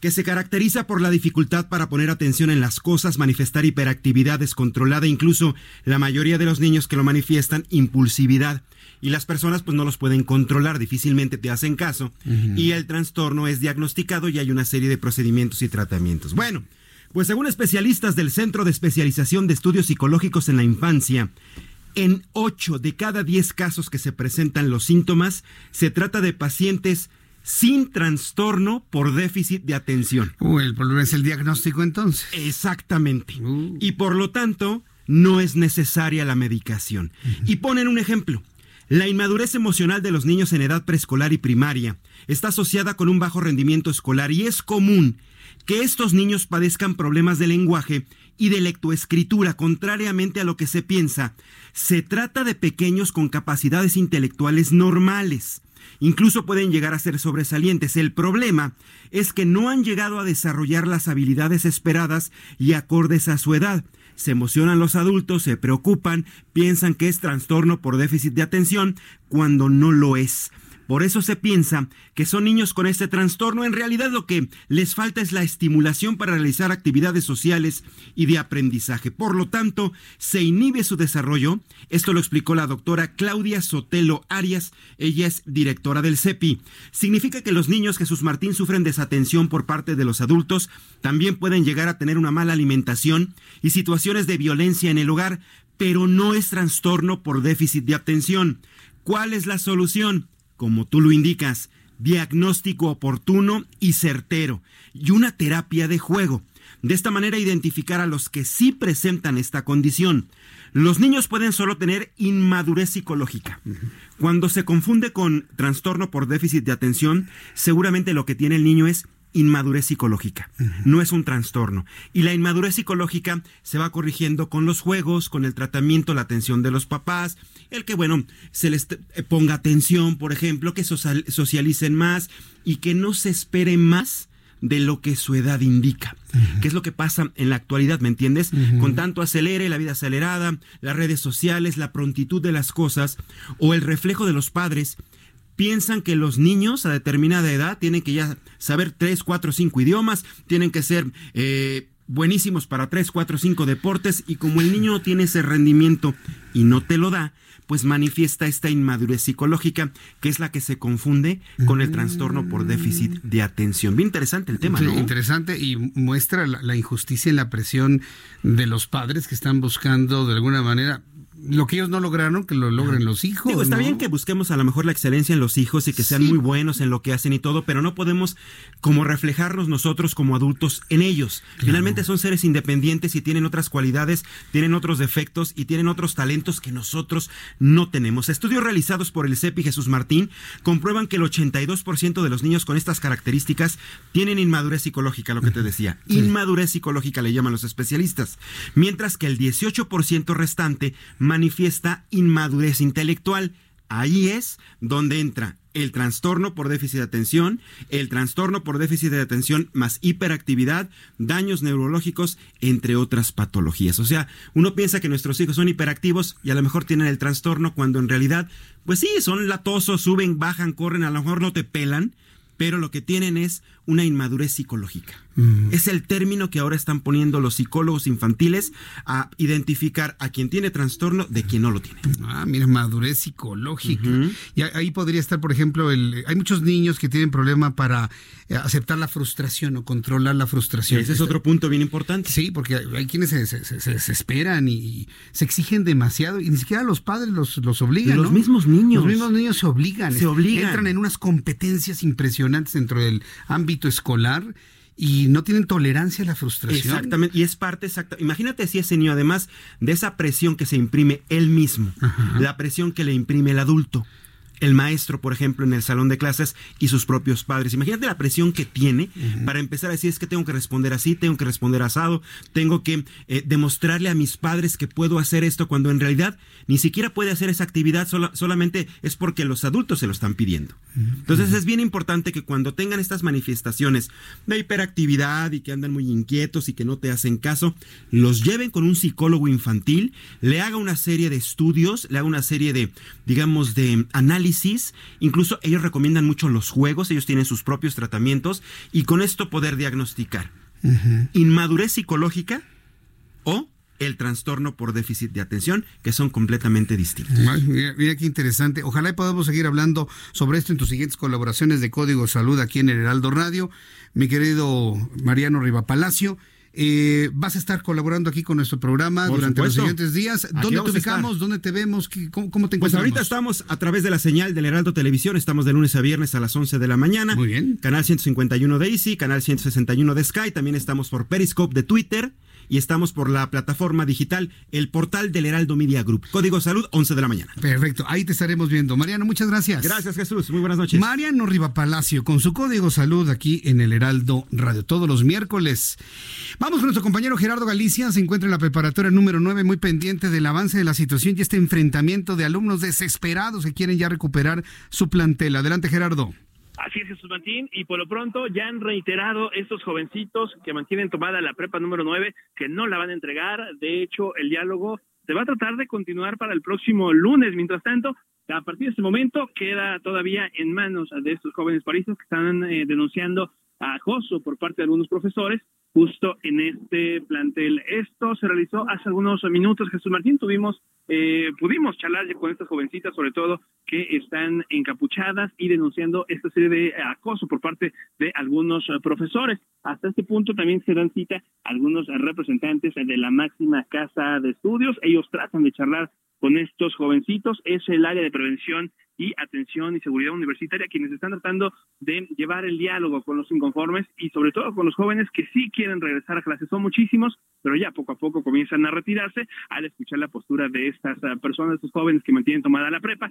que se caracteriza por la dificultad para poner atención en las cosas, manifestar hiperactividad descontrolada, incluso la mayoría de los niños que lo manifiestan, impulsividad. Y las personas pues no los pueden controlar, difícilmente te hacen caso. Y el trastorno es diagnosticado y hay una serie de procedimientos y tratamientos. Bueno, pues según especialistas del Centro de Especialización de Estudios Psicológicos en la Infancia, en 8 de cada 10 casos que se presentan los síntomas, se trata de pacientes sin trastorno por déficit de atención. Uh, el problema es el diagnóstico entonces. Exactamente. Uh. Y por lo tanto, no es necesaria la medicación. Y ponen un ejemplo. La inmadurez emocional de los niños en edad preescolar y primaria está asociada con un bajo rendimiento escolar y es común que estos niños padezcan problemas de lenguaje y de lectoescritura, contrariamente a lo que se piensa. Se trata de pequeños con capacidades intelectuales normales. Incluso pueden llegar a ser sobresalientes. El problema es que no han llegado a desarrollar las habilidades esperadas y acordes a su edad. Se emocionan los adultos, se preocupan, piensan que es trastorno por déficit de atención, cuando no lo es. Por eso se piensa que son niños con este trastorno. En realidad lo que les falta es la estimulación para realizar actividades sociales y de aprendizaje. Por lo tanto, se inhibe su desarrollo. Esto lo explicó la doctora Claudia Sotelo Arias. Ella es directora del CEPI. Significa que los niños Jesús Martín sufren desatención por parte de los adultos. También pueden llegar a tener una mala alimentación y situaciones de violencia en el hogar, pero no es trastorno por déficit de atención. ¿Cuál es la solución? Como tú lo indicas, diagnóstico oportuno y certero y una terapia de juego. De esta manera identificar a los que sí presentan esta condición. Los niños pueden solo tener inmadurez psicológica. Cuando se confunde con trastorno por déficit de atención, seguramente lo que tiene el niño es inmadurez psicológica, no es un trastorno. Y la inmadurez psicológica se va corrigiendo con los juegos, con el tratamiento, la atención de los papás, el que, bueno, se les ponga atención, por ejemplo, que socialicen más y que no se espere más de lo que su edad indica. ¿Qué es lo que pasa en la actualidad, me entiendes? Con tanto acelere, la vida acelerada, las redes sociales, la prontitud de las cosas o el reflejo de los padres piensan que los niños a determinada edad tienen que ya saber tres, cuatro, cinco idiomas, tienen que ser eh, buenísimos para tres, cuatro, cinco deportes y como el niño no tiene ese rendimiento y no te lo da, pues manifiesta esta inmadurez psicológica que es la que se confunde con el trastorno por déficit de atención. Bien interesante el tema, ¿no? interesante y muestra la, injusticia y la presión de los padres que están buscando de alguna manera lo que ellos no lograron, que lo logren los hijos. Digo, está bien que busquemos a lo mejor la excelencia en los hijos y que sean muy buenos en lo que hacen y todo, pero no podemos como reflejarnos nosotros como adultos en ellos. Finalmente son seres independientes y tienen otras cualidades, tienen otros defectos y tienen otros talentos que nosotros no tenemos. Estudios realizados por el CEPI Jesús Martín comprueban que el 82% de los niños con estas características tienen inmadurez psicológica, lo que te decía. Inmadurez psicológica le llaman los especialistas. Mientras que el 18% restante manifiesta inmadurez intelectual. Ahí es donde entra el trastorno por déficit de atención, el trastorno por déficit de atención más hiperactividad, daños neurológicos, entre otras patologías. O sea, uno piensa que nuestros hijos son hiperactivos y a lo mejor tienen el trastorno cuando en realidad, pues sí, son latosos, suben, bajan, corren, a lo mejor no te pelan, pero lo que tienen es una inmadurez psicológica. Es el término que ahora están poniendo los psicólogos infantiles a identificar a quien tiene trastorno de quien no lo tiene. Ah, mira, madurez psicológica. Y ahí podría estar, por ejemplo, el, hay muchos niños que tienen problema para eh, aceptar la frustración o controlar la frustración. Ese es otro punto bien importante. Sí, porque hay, quienes se, desesperan y, se exigen demasiado y ni siquiera los padres los, los obligan. los mismos niños. Los mismos niños se obligan. Se obligan. Entran en unas competencias impresionantes dentro del ámbito escolar y no tienen tolerancia a la frustración. Exactamente, y es parte exacta. Imagínate si ese niño, además de esa presión que se imprime él mismo, la presión que le imprime el adulto, el maestro, por ejemplo, en el salón de clases y sus propios padres. Imagínate la presión que tiene para empezar a decir es que tengo que responder así, tengo que responder asado, tengo que eh, demostrarle a mis padres que puedo hacer esto cuando en realidad ni siquiera puede hacer esa actividad, solamente es porque los adultos se lo están pidiendo. Entonces es bien importante que cuando tengan estas manifestaciones de hiperactividad y que andan muy inquietos y que no te hacen caso, los lleven con un psicólogo infantil, le haga una serie de estudios, le haga una serie de, digamos, de análisis incluso ellos recomiendan mucho los juegos, ellos tienen sus propios tratamientos y con esto poder diagnosticar inmadurez psicológica o el trastorno por déficit de atención, que son completamente distintos. mira, qué interesante. Ojalá podamos seguir hablando sobre esto en tus siguientes colaboraciones de Código Salud aquí en el Heraldo Radio. Mi querido Mariano Riva Palacio. Eh, vas a estar colaborando aquí con nuestro programa durante los siguientes días. ¿Dónde te ubicamos? ¿Dónde te vemos? ¿Cómo, cómo te encuentras? Pues ahorita estamos a través de la señal del Heraldo Televisión. Estamos de lunes a viernes a las 11 de la mañana. Muy bien. Canal 151 de Easy, canal 161 de Sky. También estamos por Periscope de Twitter y estamos por la plataforma digital, el portal del Heraldo Media Group. Código Salud, 11 de la mañana. Perfecto, ahí te estaremos viendo. Mariano, muchas gracias. Gracias, Jesús. Muy buenas noches. Mariano Riva Palacio, con su Código Salud aquí en el Heraldo Radio, todos los miércoles. Vamos con nuestro compañero Gerardo Galicia, se encuentra en la preparatoria número 9, muy pendiente del avance de la situación y este enfrentamiento de alumnos desesperados que quieren ya recuperar su plantel. Adelante, Gerardo. Así es, Jesús Martín, y por lo pronto ya han reiterado estos jovencitos que mantienen tomada la prepa número 9 que no la van a entregar. De hecho, el diálogo se va a tratar de continuar para el próximo lunes. Mientras tanto, a partir de este momento queda todavía en manos de estos jóvenes paristas que están eh, denunciando acoso por parte de algunos profesores justo en este plantel. Esto se realizó hace algunos minutos, Jesús Martín, tuvimos, eh, pudimos charlar con estas jovencitas, sobre todo que están encapuchadas y denunciando esta serie de acoso por parte de algunos profesores. Hasta este punto también se dan cita algunos representantes de la máxima casa de estudios. Ellos tratan de charlar con estos jovencitos. Es el área de prevención y atención y seguridad universitaria quienes están tratando de llevar el diálogo con los inconformes y sobre todo con los jóvenes que sí quieren regresar a clases. Son muchísimos, pero ya poco a poco comienzan a retirarse al escuchar la postura de estas ah, personas, estos jóvenes que mantienen tomada la prepa,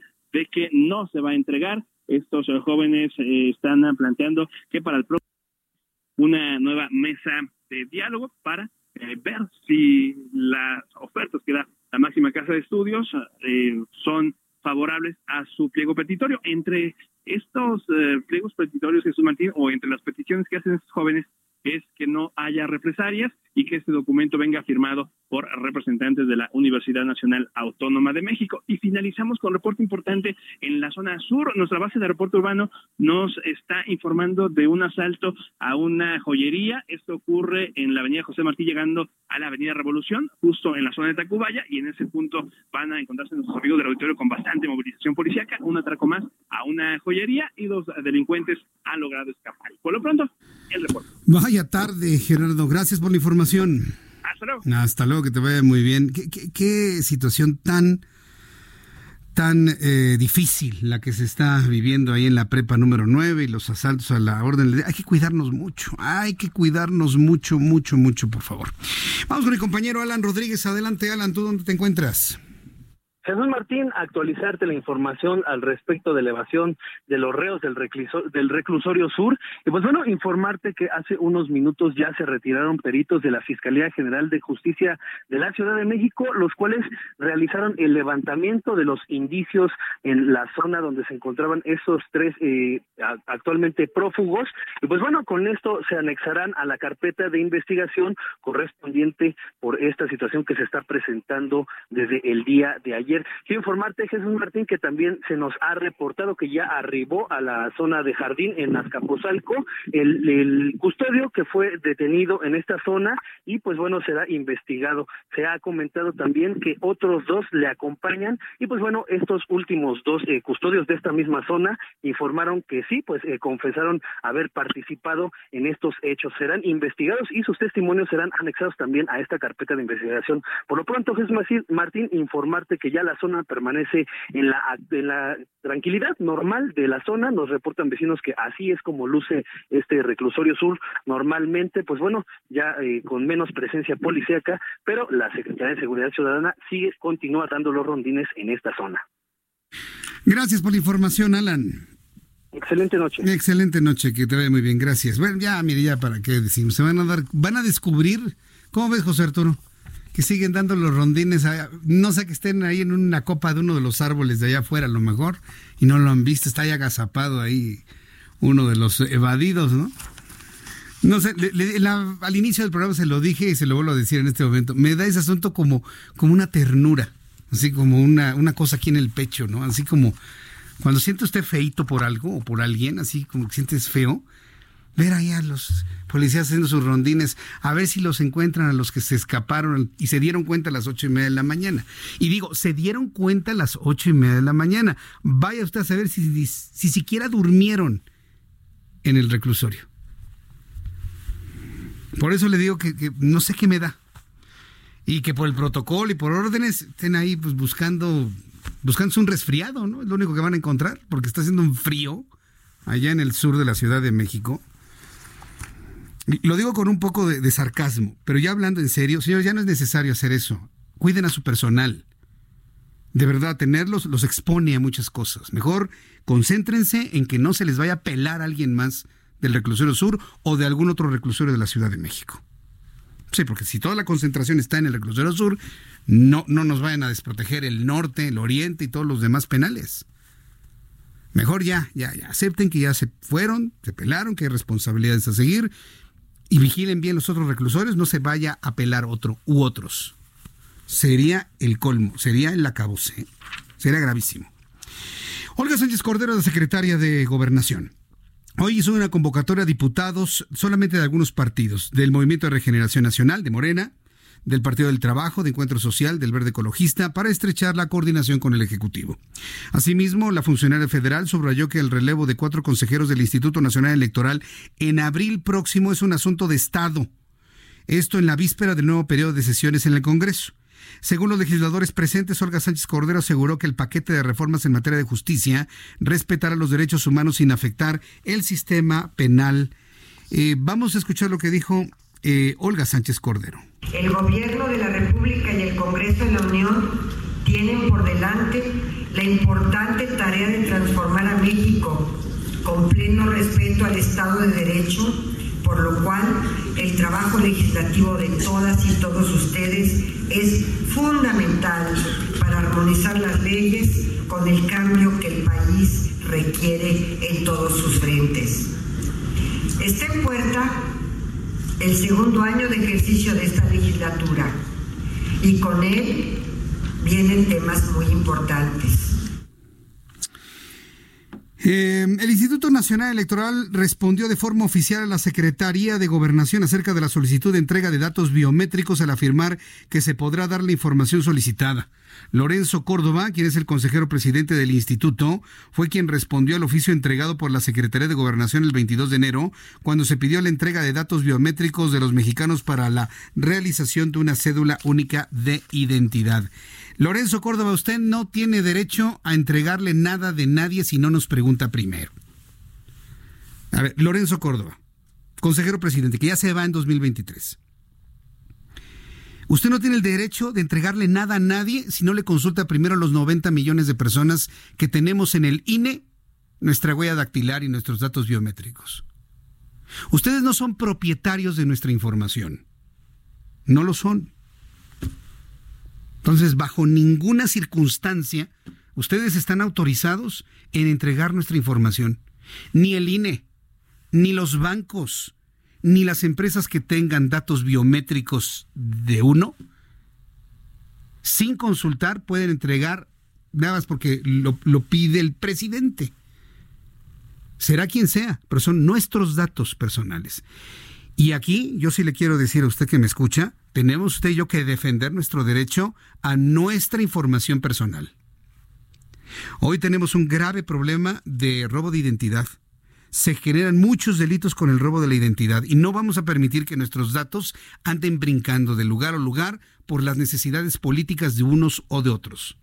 que no se va a entregar. Estos jóvenes eh, están planteando que para el próximo una nueva mesa de diálogo para eh, ver si las ofertas que da la máxima casa de estudios eh, son favorables a su pliego petitorio. Entre estos eh, pliegos petitorios, Jesús Martín, o entre las peticiones que hacen estos jóvenes, es que no haya represalias y que este documento venga firmado por representantes de la Universidad Nacional Autónoma de México. Y finalizamos con reporte importante en la zona sur. Nuestra base de reporte urbano nos está informando de un asalto a una joyería. Esto ocurre en la avenida José Martí, llegando a la avenida Revolución, justo en la zona de Tacubaya, y en ese punto van a encontrarse nuestros amigos del auditorio con bastante movilización policíaca, un atraco más a una joyería y dos delincuentes han logrado escapar. Por lo pronto, el reporte. Vaya tarde, Gerardo. Gracias por la información. Hasta luego. Hasta luego, que te vaya muy bien. ¿Qué, situación tan, tan eh, difícil la que se está viviendo ahí en la prepa número 9 y los asaltos a la orden. Hay que cuidarnos mucho, hay que cuidarnos mucho, mucho, mucho, por favor. Vamos con mi compañero Alan Rodríguez. Adelante, Alan, ¿tú dónde te encuentras? Jesús Martín, actualizarte la información al respecto de elevación de los reos del, del reclusorio sur. Y pues bueno, informarte que hace unos minutos ya se retiraron peritos de la Fiscalía General de Justicia de la Ciudad de México, los cuales realizaron el levantamiento de los indicios en la zona donde se encontraban esos tres eh, actualmente prófugos. Y pues bueno, con esto se anexarán a la carpeta de investigación correspondiente por esta situación que se está presentando desde el día de ayer Quiero informarte, Jesús Martín, que también se nos ha reportado que ya arribó a la zona de Jardín en Azcapotzalco el, el custodio que fue detenido en esta zona y pues bueno, será investigado. Se ha comentado también que otros dos le acompañan y pues bueno, estos últimos dos eh, custodios de esta misma zona informaron que sí, pues eh, confesaron haber participado en estos hechos. Serán investigados y sus testimonios serán anexados también a esta carpeta de investigación. Por lo pronto, Jesús Martín, informarte que ya la zona permanece en la, en la tranquilidad normal de la zona. Nos reportan vecinos que así es como luce este reclusorio sur normalmente, pues bueno, ya eh, con menos presencia policíaca, pero la Secretaría de Seguridad Ciudadana sigue, continúa dando los rondines en esta zona. Gracias por la información, Alan. Excelente noche. Excelente noche, que te vaya muy bien, gracias. Bueno, ya, mire, ya para qué decimos, se van a dar, van a descubrir, ¿cómo ves, José Arturo? Que siguen dando los rondines, no sé que estén ahí en una copa de uno de los árboles de allá afuera a lo mejor, y no lo han visto, está ahí agazapado ahí uno de los evadidos, ¿no? No sé, al inicio del programa se lo dije y se lo vuelvo a decir en este momento, me da ese asunto como, como una ternura, así como una, una cosa aquí en el pecho, ¿no? Así como cuando siente usted feito por algo o por alguien, así como que sientes feo, ver ahí a los policías haciendo sus rondines, a ver si los encuentran a los que se escaparon y se dieron cuenta a las ocho y media de la mañana. Y digo, se dieron cuenta a las ocho y media de la mañana. Vaya usted a saber si, si siquiera durmieron en el reclusorio. Por eso le digo que, no sé qué me da. Y que por el protocolo y por órdenes estén ahí pues buscando, buscándose un resfriado, ¿no? Es lo único que van a encontrar, porque está haciendo un frío allá en el sur de la Ciudad de México. Lo digo con un poco de, sarcasmo, pero ya hablando en serio, señores, ya no es necesario hacer eso. Cuiden a su personal. De verdad, tenerlos los expone a muchas cosas. Mejor concéntrense en que no se les vaya a pelar a alguien más del reclusorio sur o de algún otro reclusorio de la Ciudad de México. Sí, porque si toda la concentración está en el reclusorio sur, no, no nos vayan a desproteger el norte, el oriente y todos los demás penales. Mejor ya, ya, ya, acepten que ya se fueron, se pelaron, que hay responsabilidades a seguir y vigilen bien los otros reclusores, no se vaya a pelar otro u otros. Sería el colmo, sería el acabose, sería gravísimo. Olga Sánchez Cordero, la secretaria de Gobernación. Hoy hizo una convocatoria a diputados solamente de algunos partidos, del Movimiento de Regeneración Nacional, de Morena, del Partido del Trabajo, de Encuentro Social, del Verde Ecologista, para estrechar la coordinación con el Ejecutivo. Asimismo, la funcionaria federal subrayó que el relevo de cuatro consejeros del Instituto Nacional Electoral en abril próximo es un asunto de Estado. Esto en la víspera del nuevo periodo de sesiones en el Congreso. Según los legisladores presentes, Olga Sánchez Cordero aseguró que el paquete de reformas en materia de justicia respetará los derechos humanos sin afectar el sistema penal. Eh, vamos a escuchar lo que dijo eh, Olga Sánchez Cordero. El gobierno de la República y el Congreso de la Unión tienen por delante la importante tarea de transformar a México con pleno respeto al Estado de Derecho por lo cual el trabajo legislativo de todas y todos ustedes es fundamental para armonizar las leyes con el cambio que el país requiere en todos sus frentes. Está en puerta el segundo año de ejercicio de esta legislatura y con él vienen temas muy importantes. Eh, el Instituto Nacional Electoral respondió de forma oficial a la Secretaría de Gobernación acerca de la solicitud de entrega de datos biométricos al afirmar que se podrá dar la información solicitada. Lorenzo Córdoba, quien es el consejero presidente del instituto, fue quien respondió al oficio entregado por la Secretaría de Gobernación el 22 de enero, cuando se pidió la entrega de datos biométricos de los mexicanos para la realización de una cédula única de identidad. Lorenzo Córdoba, usted no tiene derecho a entregarle nada de nadie si no nos pregunta primero. A ver, Lorenzo Córdoba, consejero presidente, que ya se va en 2023. Usted no tiene el derecho de entregarle nada a nadie si no le consulta primero a los 90 millones de personas que tenemos en el INE, nuestra huella dactilar y nuestros datos biométricos. Ustedes no son propietarios de nuestra información. No lo son. Entonces, bajo ninguna circunstancia, ustedes están autorizados en entregar nuestra información. Ni el INE, ni los bancos, ni las empresas que tengan datos biométricos de uno, sin consultar, pueden entregar nada más porque lo, lo, pide el presidente. Será quien sea, pero son nuestros datos personales. Y aquí yo sí le quiero decir a usted que me escucha, tenemos usted y yo que defender nuestro derecho a nuestra información personal. Hoy tenemos un grave problema de robo de identidad se generan muchos delitos con el robo de la identidad y no vamos a permitir que nuestros datos anden brincando de lugar a lugar por las necesidades políticas de unos o de otros.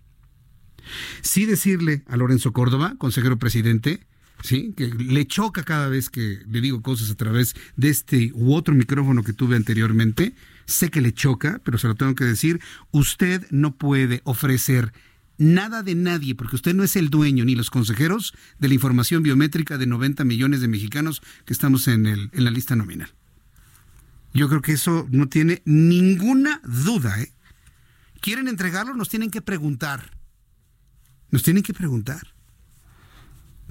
Sí decirle a Lorenzo Córdoba, consejero presidente, sí, que le choca cada vez que le digo cosas a través de este u otro micrófono que tuve anteriormente, sé que le choca, pero se lo tengo que decir, usted no puede ofrecer nada de nadie, porque usted no es el dueño ni los consejeros de la información biométrica de 90 millones de mexicanos que estamos en, el, en la lista nominal. Yo creo que eso no tiene ninguna duda. ¿eh? ¿Quieren entregarlo? Nos tienen que preguntar. Nos tienen que preguntar.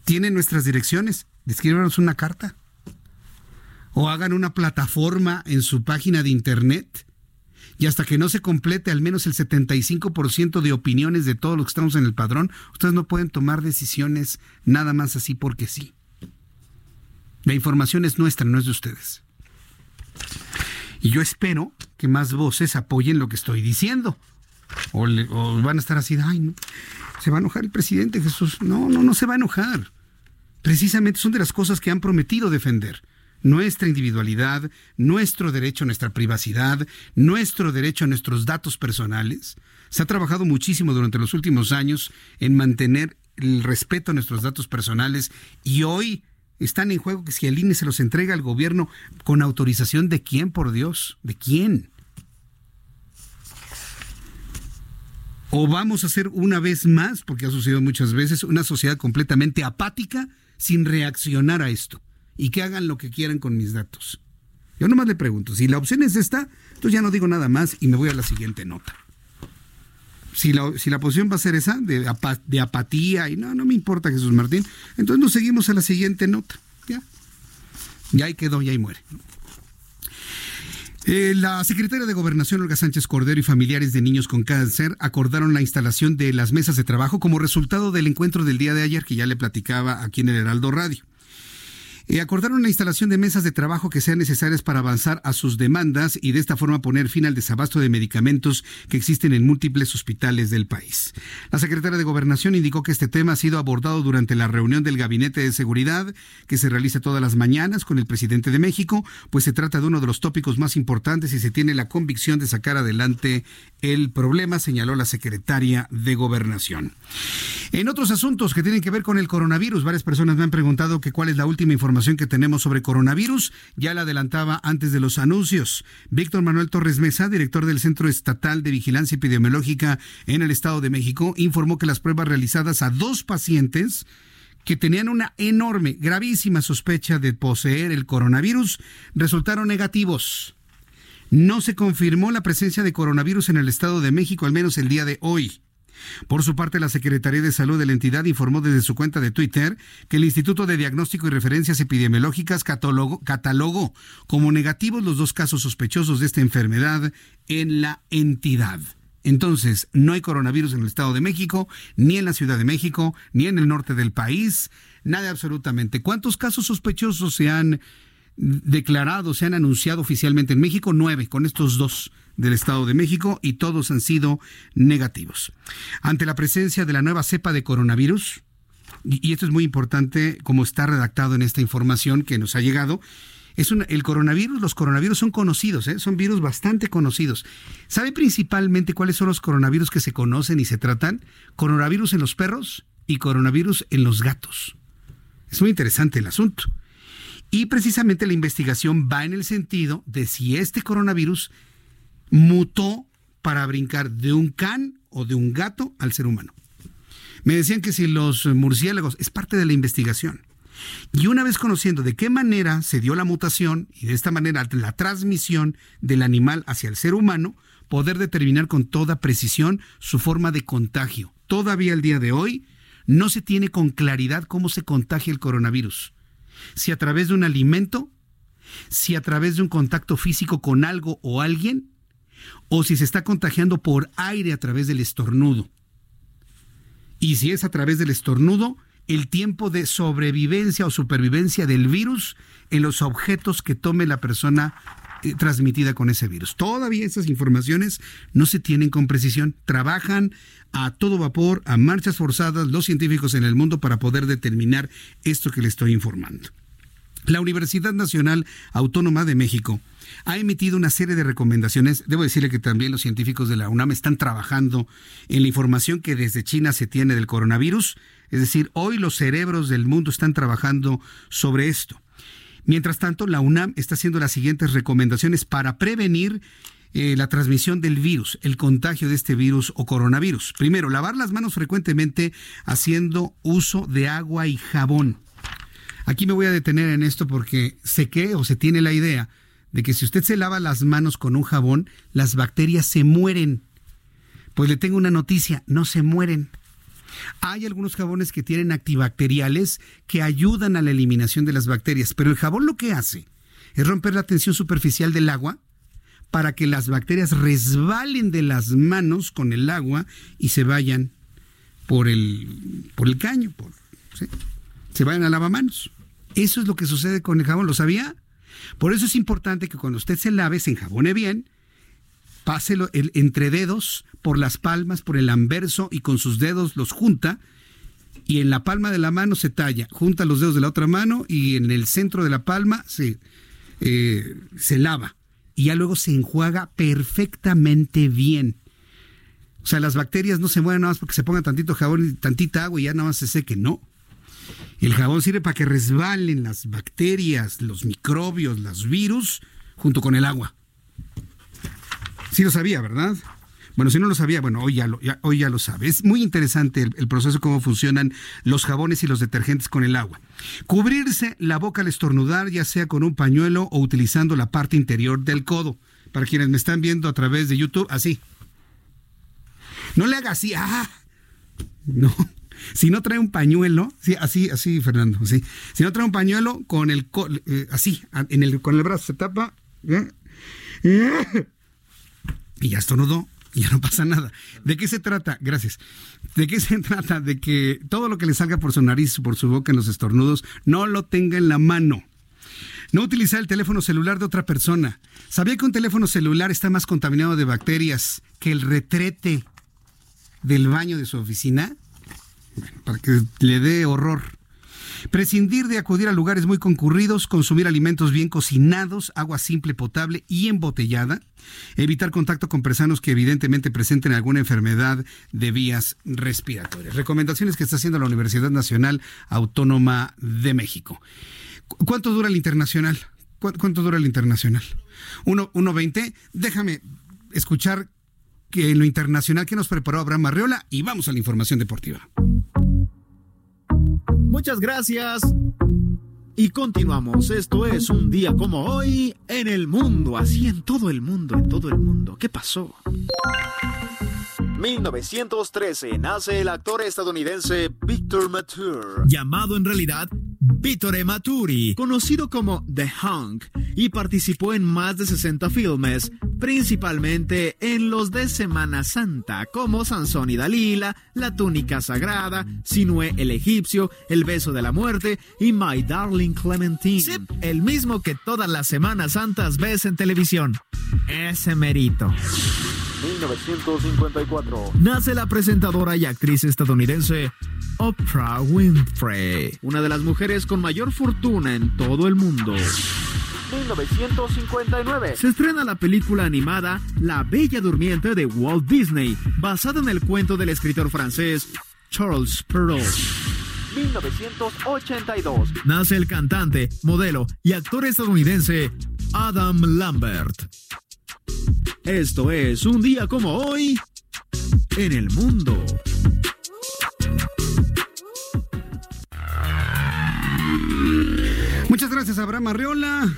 ¿Tienen nuestras direcciones? Escríbanos una carta. O hagan una plataforma en su página de internet y hasta que no se complete al menos el 75% de opiniones de todos los que estamos en el padrón, ustedes no pueden tomar decisiones nada más así porque sí. La información es nuestra, no es de ustedes. Y yo espero que más voces apoyen lo que estoy diciendo. O, van a estar así, ay, no, se va a enojar el presidente Jesús. No, no, no se va a enojar. Precisamente son de las cosas que han prometido defender nuestra individualidad, nuestro derecho a nuestra privacidad, nuestro derecho a nuestros datos personales. Se ha trabajado muchísimo durante los últimos años en mantener el respeto a nuestros datos personales y hoy están en juego que si el INE se los entrega al gobierno con autorización de quién, por Dios, de quién. O vamos a ser una vez más, porque ha sucedido muchas veces, una sociedad completamente apática sin reaccionar a esto y que hagan lo que quieran con mis datos. Yo nomás le pregunto, si la opción es esta, entonces ya no digo nada más y me voy a la siguiente nota. Si la, si la posición va a ser esa, de, apatía, y no, no me importa Jesús Martín, entonces nos seguimos a la siguiente nota. Ya. Ya ahí quedó, ya ahí muere. Eh, la secretaria de Gobernación, Olga Sánchez Cordero, y familiares de niños con cáncer acordaron la instalación de las mesas de trabajo como resultado del encuentro del día de ayer que ya le platicaba aquí en el Heraldo Radio. Eh, acordaron la instalación de mesas de trabajo que sean necesarias para avanzar a sus demandas y de esta forma poner fin al desabasto de medicamentos que existen en múltiples hospitales del país. La secretaria de Gobernación indicó que este tema ha sido abordado durante la reunión del Gabinete de Seguridad que se realiza todas las mañanas con el presidente de México, pues se trata de uno de los tópicos más importantes y se tiene la convicción de sacar adelante el problema, señaló la secretaria de Gobernación. En otros asuntos que tienen que ver con el coronavirus, varias personas me han preguntado que cuál es la última información que tenemos sobre coronavirus. Ya la adelantaba antes de los anuncios. Víctor Manuel Torres Mesa, director del Centro Estatal de Vigilancia Epidemiológica en el Estado de México, informó que las pruebas realizadas a dos pacientes que tenían una enorme, gravísima sospecha de poseer el coronavirus resultaron negativos. No se confirmó la presencia de coronavirus en el Estado de México, al menos el día de hoy. Por su parte, la Secretaría de Salud de la entidad informó desde su cuenta de Twitter que el Instituto de Diagnóstico y Referencias Epidemiológicas catalogó, como negativos los dos casos sospechosos de esta enfermedad en la entidad. Entonces, no hay coronavirus en el Estado de México, ni en la Ciudad de México, ni en el norte del país, nada absolutamente. ¿Cuántos casos sospechosos se han declarado, se han anunciado oficialmente en México? Nueve, con estos dos del Estado de México, y todos han sido negativos. Ante la presencia de la nueva cepa de coronavirus, y esto es muy importante como está redactado en esta información que nos ha llegado, es el coronavirus, los coronavirus son conocidos, ¿eh? son virus bastante conocidos. ¿Sabe principalmente cuáles son los coronavirus que se conocen y se tratan? Coronavirus en los perros y coronavirus en los gatos. Es muy interesante el asunto. Y precisamente la investigación va en el sentido de si este coronavirus mutó para brincar de un can o de un gato al ser humano. Me decían que si los murciélagos es parte de la investigación. Y una vez conociendo de qué manera se dio la mutación y de esta manera la transmisión del animal hacia el ser humano, poder determinar con toda precisión su forma de contagio. Todavía el día de hoy no se tiene con claridad cómo se contagia el coronavirus. Si a través de un alimento, si a través de un contacto físico con algo o alguien, o si se está contagiando por aire a través del estornudo. Y si es a través del estornudo, el tiempo de sobrevivencia o supervivencia del virus en los objetos que tome la persona eh, transmitida con ese virus. Todavía esas informaciones no se tienen con precisión. Trabajan a todo vapor, a marchas forzadas, los científicos en el mundo para poder determinar esto que le estoy informando. La Universidad Nacional Autónoma de México ha emitido una serie de recomendaciones. Debo decirle que también los científicos de la UNAM están trabajando en la información que desde China se tiene del coronavirus. Es decir, hoy los cerebros del mundo están trabajando sobre esto. Mientras tanto, la UNAM está haciendo las siguientes recomendaciones para prevenir eh, la transmisión del virus, el contagio de este virus o coronavirus. Primero, lavar las manos frecuentemente haciendo uso de agua y jabón. Aquí me voy a detener en esto porque sé que o se tiene la idea de que si usted se lava las manos con un jabón, las bacterias se mueren. Pues le tengo una noticia, no se mueren. Hay algunos jabones que tienen antibacteriales que ayudan a la eliminación de las bacterias, pero el jabón lo que hace es romper la tensión superficial del agua para que las bacterias resbalen de las manos con el agua y se vayan por el, por el caño, se vayan a lavamanos. Eso es lo que sucede con el jabón, ¿lo sabía? Por eso es importante que cuando usted se lave, se enjabone bien, páselo el, entre dedos, por las palmas, por el anverso y con sus dedos los junta y en la palma de la mano se talla, junta los dedos de la otra mano y en el centro de la palma se, eh, se lava y ya luego se enjuaga perfectamente bien. O sea, las bacterias no se mueren nada más porque se ponga tantito jabón y tantita agua y ya nada más se seque, no. El jabón sirve para que resbalen las bacterias, los microbios, los virus, junto con el agua. Sí lo sabía, ¿verdad? Bueno, si no lo sabía, bueno, hoy ya lo, hoy ya lo sabe. Es muy interesante el, el, proceso, cómo funcionan los jabones y los detergentes con el agua. Cubrirse la boca al estornudar, ya sea con un pañuelo o utilizando la parte interior del codo. Para quienes me están viendo a través de YouTube, así. No le haga así, ah. No. Si no trae un pañuelo, sí, así, así, Fernando, sí. Si no trae un pañuelo con el, eh, así, en el, con el brazo se tapa, ¿eh? y ya estornudó ya no pasa nada. ¿De qué se trata? Gracias. ¿De qué se trata? De que todo lo que le salga por su nariz, por su boca en los estornudos, no lo tenga en la mano. No utilizar el teléfono celular de otra persona. ¿Sabía que un teléfono celular está más contaminado de bacterias que el retrete del baño de su oficina? Para que le dé horror. Prescindir de acudir a lugares muy concurridos, consumir alimentos bien cocinados, agua simple, potable y embotellada, evitar contacto con personas que evidentemente presenten alguna enfermedad de vías respiratorias. Recomendaciones que está haciendo la Universidad Nacional Autónoma de México. ¿Cuánto dura el internacional? ¿Cuánto dura el internacional? 1.20. Déjame escuchar que en lo internacional que nos preparó Abraham Arreola y vamos a la información deportiva. Muchas gracias. Y continuamos. Esto es un día como hoy en el mundo, así en todo el mundo, en todo el mundo. ¿Qué pasó? 1913 nace el actor estadounidense Victor Mature, llamado en realidad Vittore Maturi, conocido como The Hunk, y participó en más de 60 filmes, principalmente en los de Semana Santa, como Sansón y Dalila, La túnica sagrada, Sinué el egipcio, El beso de la muerte y My Darling Clementine. el mismo que todas las Semanas Santas ves en televisión. Ese merito. 1954. Nace la presentadora y actriz estadounidense Oprah Winfrey, una de las mujeres con mayor fortuna en todo el mundo. 1959. Se estrena la película animada La Bella Durmiente de Walt Disney, basada en el cuento del escritor francés Charles Perrault. 1982. Nace el cantante, modelo y actor estadounidense Adam Lambert. Esto es un día como hoy en el mundo. Muchas gracias, Abraham Arreola.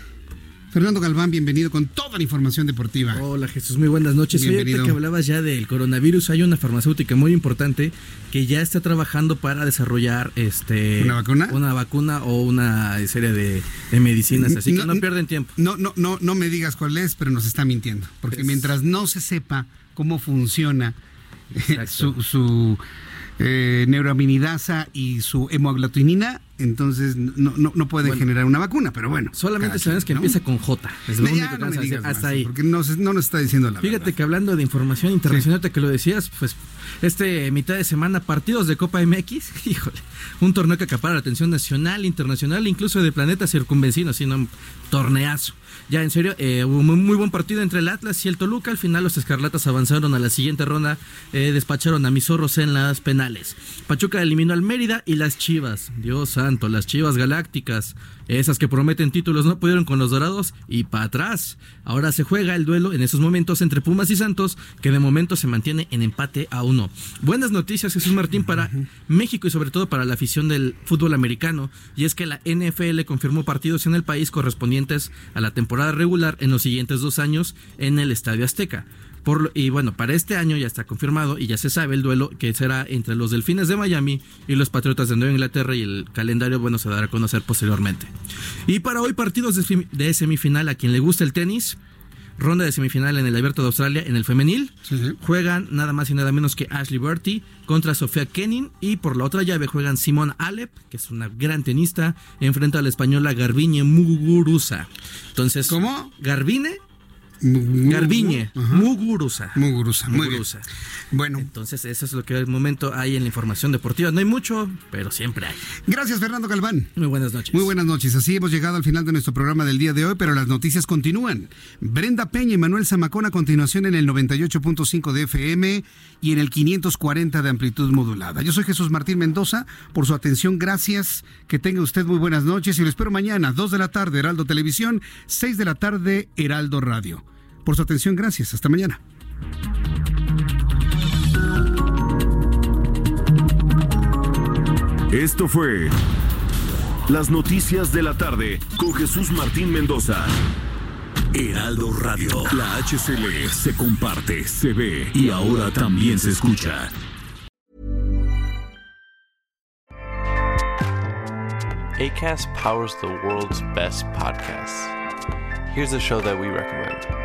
Fernando Galván, bienvenido con toda la información deportiva. Hola Jesús, muy buenas noches. Bienvenido. que hablabas ya del coronavirus, hay una farmacéutica muy importante que ya está trabajando para desarrollar este una vacuna, una vacuna o una serie de, medicinas, así que no pierden tiempo. No, no, no, no me digas cuál es, pero nos está mintiendo, porque mientras no se sepa cómo funciona su, su eh, neuroaminidasa y su hemoaglutinina, entonces no, no, no pueden generar una vacuna, pero bueno. Solamente sabes que empieza con J. Es lo único que hasta ahí. Porque no, no, nos está diciendo la Fíjate que hablando de información internacional, te que lo decías, pues este mitad de semana partidos de Copa MX, híjole, un torneo que acapara la atención nacional, internacional, incluso de planetas circunvecinos, sino un torneazo. Ya en serio, eh, hubo un muy buen partido entre el Atlas y el Toluca. Al final los Escarlatas avanzaron a la siguiente ronda, eh, despacharon a mis zorros en las penales. Pachuca eliminó al Mérida y las Chivas. Dios santo, las Chivas Galácticas esas que prometen títulos no pudieron con los Dorados y para atrás. Ahora se juega el duelo en esos momentos entre Pumas y Santos, que de momento se mantiene en empate a uno. Buenas noticias, Jesús Martín, para México y sobre todo para la afición del fútbol americano. Y es que la NFL confirmó partidos en el país correspondientes a la temporada regular en los siguientes dos años en el Estadio Azteca y bueno, para este año ya está confirmado y ya se sabe el duelo que será entre los Delfines de Miami y los Patriotas de Nueva Inglaterra y el calendario, bueno, se dará a conocer posteriormente. Y para hoy partidos de, semifinal a quien le gusta el tenis. Ronda de semifinal en el Abierto de Australia en el femenil. Juegan nada más y nada menos que Ashley Bertie contra Sofía Kenin. Y por la otra llave juegan Simón Alep, que es una gran tenista, enfrenta a la española Garbiñe Muguruza. Entonces, ¿cómo? Garbine Garbiñe, Muguruza. Muguruza, Muguruza. Bueno. Entonces, eso es lo que el momento hay en la información deportiva. No hay mucho, pero siempre hay. Gracias, Fernando Galván. Muy buenas noches. Muy buenas noches. Así hemos llegado al final de nuestro programa del día de hoy, pero las noticias continúan. Brenda Peña y Manuel Zamacón a continuación en el 98.5 de FM y en el 540 de amplitud modulada. Yo soy Jesús Martín Mendoza. Por su atención, gracias. Que tenga usted muy buenas noches y lo espero mañana, 2 de la tarde, Heraldo Televisión, 6 de la tarde, Heraldo Radio por su atención. Gracias. Hasta mañana. Esto fue Las Noticias de la Tarde con Jesús Martín Mendoza. Heraldo Radio. La HCL se comparte, se ve y ahora también se escucha. ACAST powers the world's best podcasts. Here's a show that we recommend.